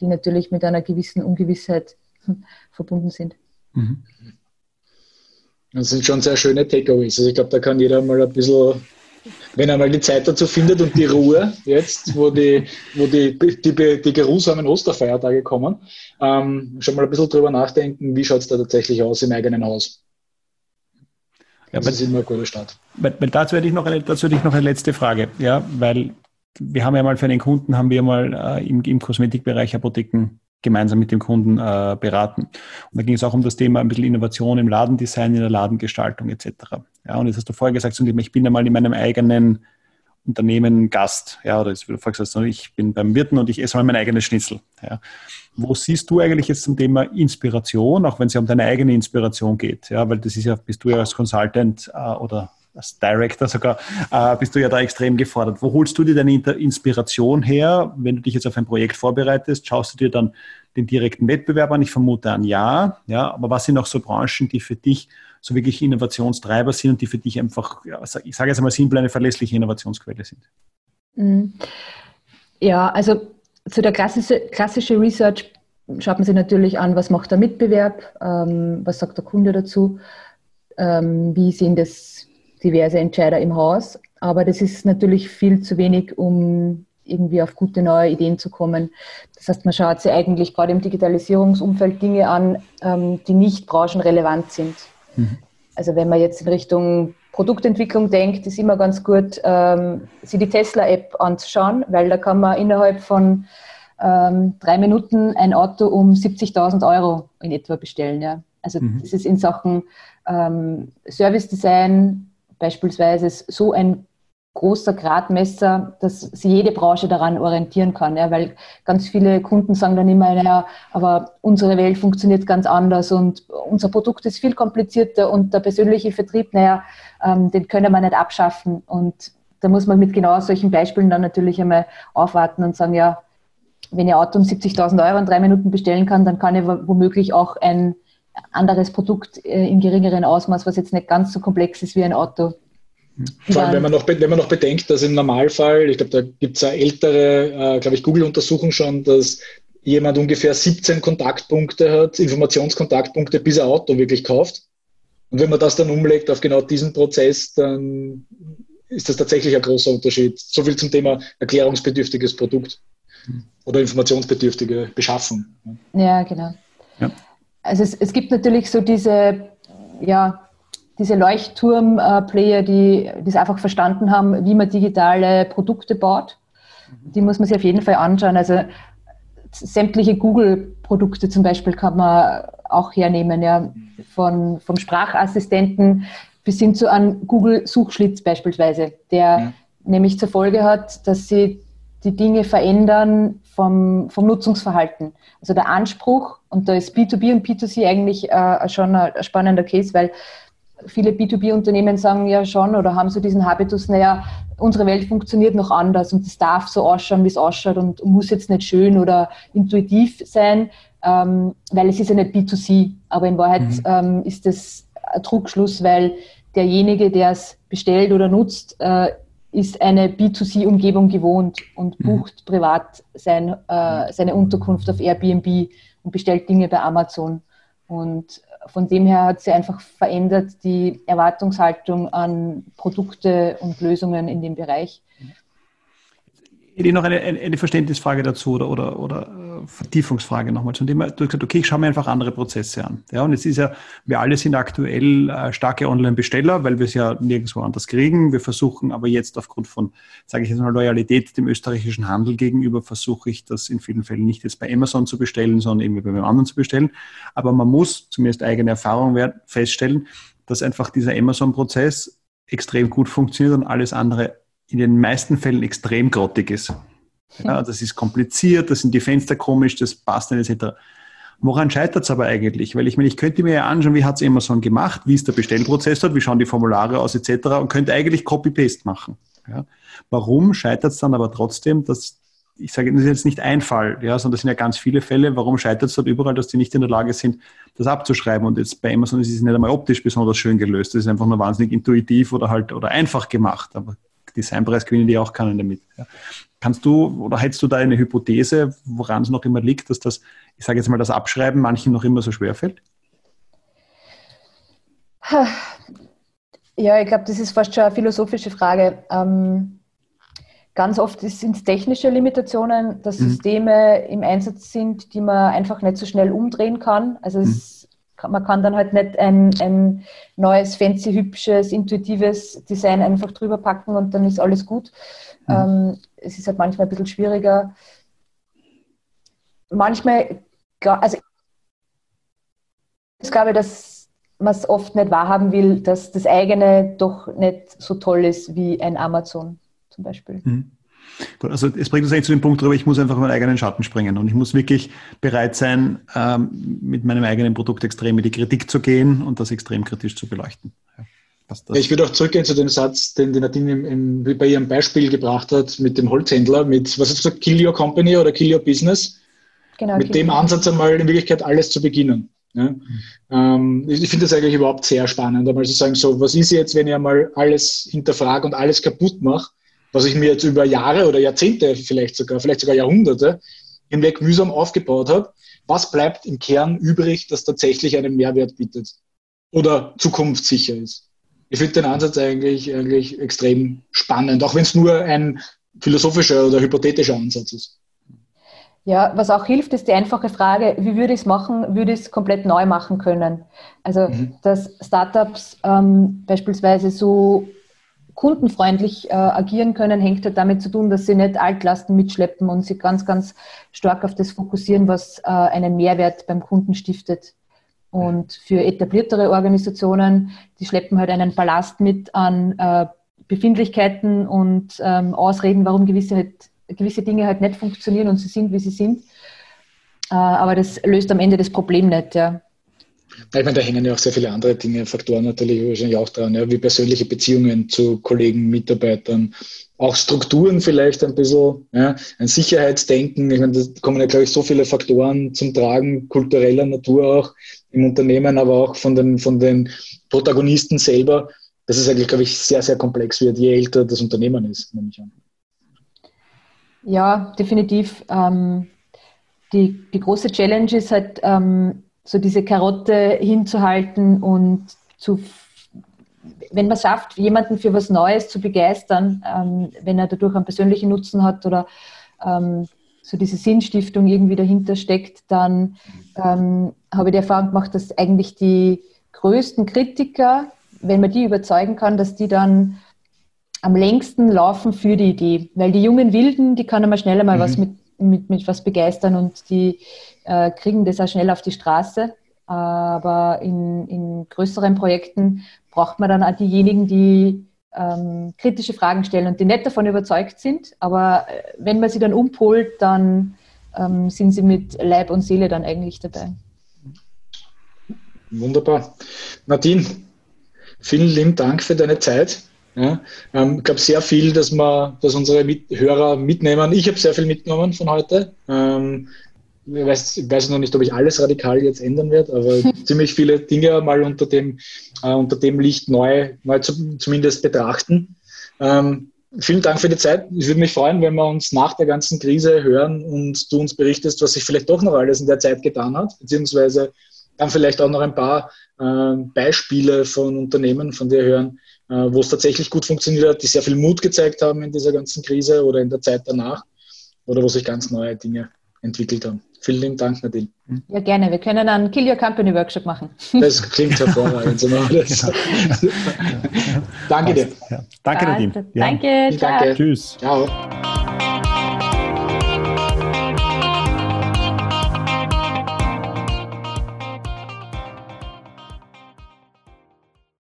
die natürlich mit einer gewissen Ungewissheit verbunden sind. Mhm. Das sind schon sehr schöne Takeaways. Also ich glaube, da kann jeder mal ein bisschen wenn er mal die Zeit dazu findet und die Ruhe jetzt, wo die, wo die, die, die geruhsamen Osterfeiertage kommen, ähm, schon mal ein bisschen drüber nachdenken, wie schaut es da tatsächlich aus im eigenen Haus. Ja, das ist immer ein guter Start. Weil, weil dazu, hätte ich noch eine, dazu hätte ich noch eine letzte Frage, ja, weil wir haben ja mal für einen Kunden, haben wir mal äh, im, im Kosmetikbereich Apotheken gemeinsam mit dem Kunden äh, beraten. Und da ging es auch um das Thema ein bisschen Innovation im Ladendesign, in der Ladengestaltung etc. Ja, und jetzt hast du vorher gesagt, ich bin einmal in meinem eigenen Unternehmen Gast. Ja, oder jetzt, wie du vorher gesagt hast, ich bin beim Wirten und ich esse mal mein eigenes Schnitzel. Ja. Wo siehst du eigentlich jetzt zum Thema Inspiration, auch wenn es ja um deine eigene Inspiration geht? Ja, weil das ist ja, bist du ja als Consultant äh, oder als Director sogar, äh, bist du ja da extrem gefordert. Wo holst du dir deine Inspiration her, wenn du dich jetzt auf ein Projekt vorbereitest? Schaust du dir dann den direkten Wettbewerb an? Ich vermute an ja, ja, aber was sind auch so Branchen, die für dich so wirklich Innovationstreiber sind und die für dich einfach, ja, ich sage jetzt einmal simpel, eine verlässliche Innovationsquelle sind? Mhm. Ja, also zu der klassische, klassische Research schaut man sich natürlich an, was macht der Mitbewerb, ähm, was sagt der Kunde dazu, ähm, wie sehen das diverse Entscheider im Haus. Aber das ist natürlich viel zu wenig, um irgendwie auf gute neue Ideen zu kommen. Das heißt, man schaut sich eigentlich gerade im Digitalisierungsumfeld Dinge an, ähm, die nicht branchenrelevant sind. Mhm. Also wenn man jetzt in Richtung Produktentwicklung denkt, ist immer ganz gut, ähm, sich die Tesla-App anzuschauen, weil da kann man innerhalb von ähm, drei Minuten ein Auto um 70.000 Euro in etwa bestellen. Ja. Also mhm. das ist in Sachen ähm, Service Design, beispielsweise so ein großer Gradmesser, dass sich jede Branche daran orientieren kann, ja, weil ganz viele Kunden sagen dann immer, naja, aber unsere Welt funktioniert ganz anders und unser Produkt ist viel komplizierter und der persönliche Vertrieb, naja, ähm, den können wir nicht abschaffen. Und da muss man mit genau solchen Beispielen dann natürlich einmal aufwarten und sagen, ja, wenn ihr Auto um 70.000 Euro in drei Minuten bestellen kann, dann kann ich womöglich auch ein anderes Produkt äh, in geringeren Ausmaß, was jetzt nicht ganz so komplex ist wie ein Auto. Vor allem, wenn man, noch, wenn man noch bedenkt, dass im Normalfall, ich glaube, da gibt es eine ältere, äh, glaube ich, Google-Untersuchung schon, dass jemand ungefähr 17 Kontaktpunkte hat, Informationskontaktpunkte, bis er Auto wirklich kauft. Und wenn man das dann umlegt auf genau diesen Prozess, dann ist das tatsächlich ein großer Unterschied. So viel zum Thema erklärungsbedürftiges Produkt oder informationsbedürftige Beschaffung. Ja, genau. Ja. Also es, es gibt natürlich so diese, ja, diese Leuchtturm-Player, die es einfach verstanden haben, wie man digitale Produkte baut. Die muss man sich auf jeden Fall anschauen. Also sämtliche Google-Produkte zum Beispiel kann man auch hernehmen, ja, von, vom Sprachassistenten bis hin zu einem Google-Suchschlitz beispielsweise, der nämlich zur Folge hat, dass sie die Dinge verändern vom, vom Nutzungsverhalten. Also der Anspruch, und da ist B2B und B2C eigentlich äh, schon ein, spannender Case, weil viele B2B-Unternehmen sagen ja schon oder haben so diesen Habitus, naja, unsere Welt funktioniert noch anders und es darf so ausschauen, wie es ausschaut und muss jetzt nicht schön oder intuitiv sein, ähm, weil es ist ja nicht B2C. Aber in Wahrheit mhm. ähm, ist das ein Trugschluss, weil derjenige, der es bestellt oder nutzt, äh, ist eine B2C-Umgebung gewohnt und mhm. bucht mhm. privat sein, äh, seine Unterkunft auf Airbnb und bestellt Dinge bei Amazon. Und von dem her hat sie einfach verändert die Erwartungshaltung an Produkte und Lösungen in dem Bereich. Hätte ich noch eine, eine Verständnisfrage dazu oder, oder, oder Vertiefungsfrage nochmal zu dem. Du hast gesagt, okay, ich schaue mir einfach andere Prozesse an. Ja, und jetzt ist ja, wir alle sind aktuell äh, starke Online-Besteller, weil wir es ja nirgendwo anders kriegen. Wir versuchen aber jetzt aufgrund von, sage ich jetzt mal, Loyalität dem österreichischen Handel gegenüber, versuche ich das in vielen Fällen nicht jetzt bei Amazon zu bestellen, sondern irgendwie bei einem anderen zu bestellen. Aber man muss, zumindest eigene Erfahrung feststellen, dass einfach dieser Amazon-Prozess extrem gut funktioniert und alles andere in den meisten Fällen extrem grottig ist. Ja, das ist kompliziert, das sind die Fenster komisch, das passt nicht etc. Woran scheitert es aber eigentlich? Weil ich meine, ich könnte mir ja anschauen, wie hat es Amazon gemacht, wie ist der Bestellprozess dort, wie schauen die Formulare aus etc. und könnte eigentlich Copy-Paste machen. Ja. Warum scheitert es dann aber trotzdem, dass ich sage, das ist jetzt nicht ein Fall, ja, sondern das sind ja ganz viele Fälle. Warum scheitert es dort überall, dass die nicht in der Lage sind, das abzuschreiben? Und jetzt bei Amazon ist es nicht einmal optisch besonders schön gelöst. Das ist einfach nur wahnsinnig intuitiv oder halt oder einfach gemacht. Aber Designpreis gewinnen die auch keinen damit. Ja. Kannst du oder hättest du da eine Hypothese, woran es noch immer liegt, dass das, ich sage jetzt mal, das Abschreiben manchen noch immer so schwer fällt? Ja, ich glaube, das ist fast schon eine philosophische Frage. Ähm, ganz oft sind es technische Limitationen, dass mhm. Systeme im Einsatz sind, die man einfach nicht so schnell umdrehen kann. Also es mhm man kann dann halt nicht ein, ein neues, fancy, hübsches, intuitives Design einfach drüber packen und dann ist alles gut. Mhm. Ähm, es ist halt manchmal ein bisschen schwieriger. Manchmal, also ich glaube, dass man es oft nicht wahrhaben will, dass das eigene doch nicht so toll ist wie ein Amazon zum Beispiel. Mhm. Gut, also es bringt uns eigentlich zu dem Punkt darüber, ich muss einfach meinen eigenen Schatten springen und ich muss wirklich bereit sein, ähm, mit meinem eigenen Produkt extrem in die Kritik zu gehen und das extrem kritisch zu beleuchten. Ja, ja, ich würde auch zurückgehen zu dem Satz, den die Nadine im, im, bei ihrem Beispiel gebracht hat mit dem Holzhändler, mit, was hast du gesagt, Kill Your Company oder Kill Your Business? Genau, mit dem Ansatz einmal in Wirklichkeit alles zu beginnen. Ja? Mhm. Ähm, ich finde das eigentlich überhaupt sehr spannend, einmal zu sagen, so, was ist jetzt, wenn ich einmal alles hinterfrage und alles kaputt mache? Was ich mir jetzt über Jahre oder Jahrzehnte vielleicht sogar, vielleicht sogar Jahrhunderte hinweg mühsam aufgebaut habe, was bleibt im Kern übrig, das tatsächlich einen Mehrwert bietet oder zukunftssicher ist. Ich finde den Ansatz eigentlich, eigentlich extrem spannend, auch wenn es nur ein philosophischer oder hypothetischer Ansatz ist. Ja, was auch hilft, ist die einfache Frage, wie würde ich es machen, würde ich es komplett neu machen können? Also, mhm. dass Startups ähm, beispielsweise so kundenfreundlich äh, agieren können, hängt halt damit zu tun, dass sie nicht Altlasten mitschleppen und sich ganz, ganz stark auf das fokussieren, was äh, einen Mehrwert beim Kunden stiftet. Und für etabliertere Organisationen, die schleppen halt einen Ballast mit an äh, Befindlichkeiten und ähm, Ausreden, warum gewisse, nicht, gewisse Dinge halt nicht funktionieren und sie sind, wie sie sind. Äh, aber das löst am Ende das Problem nicht. Ja. Ich meine, da hängen ja auch sehr viele andere Dinge, Faktoren natürlich wahrscheinlich auch dran, ja, wie persönliche Beziehungen zu Kollegen, Mitarbeitern, auch Strukturen vielleicht ein bisschen, ja, ein Sicherheitsdenken. Ich meine, da kommen ja, glaube ich, so viele Faktoren zum Tragen, kultureller Natur auch im Unternehmen, aber auch von den, von den Protagonisten selber, dass es eigentlich, glaube ich, sehr, sehr komplex wird, je älter das Unternehmen ist, nehme ich an. Ja, definitiv. Ähm, die, die große Challenge ist halt, ähm, so diese Karotte hinzuhalten und zu, wenn man schafft, jemanden für was Neues zu begeistern, ähm, wenn er dadurch einen persönlichen Nutzen hat oder ähm, so diese Sinnstiftung irgendwie dahinter steckt, dann ähm, habe ich die Erfahrung gemacht, dass eigentlich die größten Kritiker, wenn man die überzeugen kann, dass die dann am längsten laufen für die Idee. Weil die jungen Wilden, die kann man schneller mal mhm. was mit, mit, mit was begeistern und die äh, kriegen das auch schnell auf die Straße. Aber in, in größeren Projekten braucht man dann auch diejenigen, die ähm, kritische Fragen stellen und die nicht davon überzeugt sind. Aber äh, wenn man sie dann umpolt, dann ähm, sind sie mit Leib und Seele dann eigentlich dabei. Wunderbar. Nadine, vielen lieben Dank für deine Zeit. Ja, ähm, ich glaube sehr viel, dass, wir, dass unsere mit Hörer mitnehmen. Ich habe sehr viel mitgenommen von heute. Ähm, ich weiß, ich weiß noch nicht, ob ich alles radikal jetzt ändern werde, aber ziemlich viele Dinge mal unter dem, äh, unter dem Licht neu, neu zu, zumindest betrachten. Ähm, vielen Dank für die Zeit. Ich würde mich freuen, wenn wir uns nach der ganzen Krise hören und du uns berichtest, was sich vielleicht doch noch alles in der Zeit getan hat, beziehungsweise dann vielleicht auch noch ein paar äh, Beispiele von Unternehmen von dir hören, äh, wo es tatsächlich gut funktioniert hat, die sehr viel Mut gezeigt haben in dieser ganzen Krise oder in der Zeit danach oder wo sich ganz neue Dinge entwickelt haben. Vielen lieben Dank, Nadine. Ja, gerne. Wir können einen Kill Your Company Workshop machen. Das klingt hervorragend. So Danke dir. Ja. Danke, Nadine. Danke. Ciao. Danke. Tschüss. Ciao.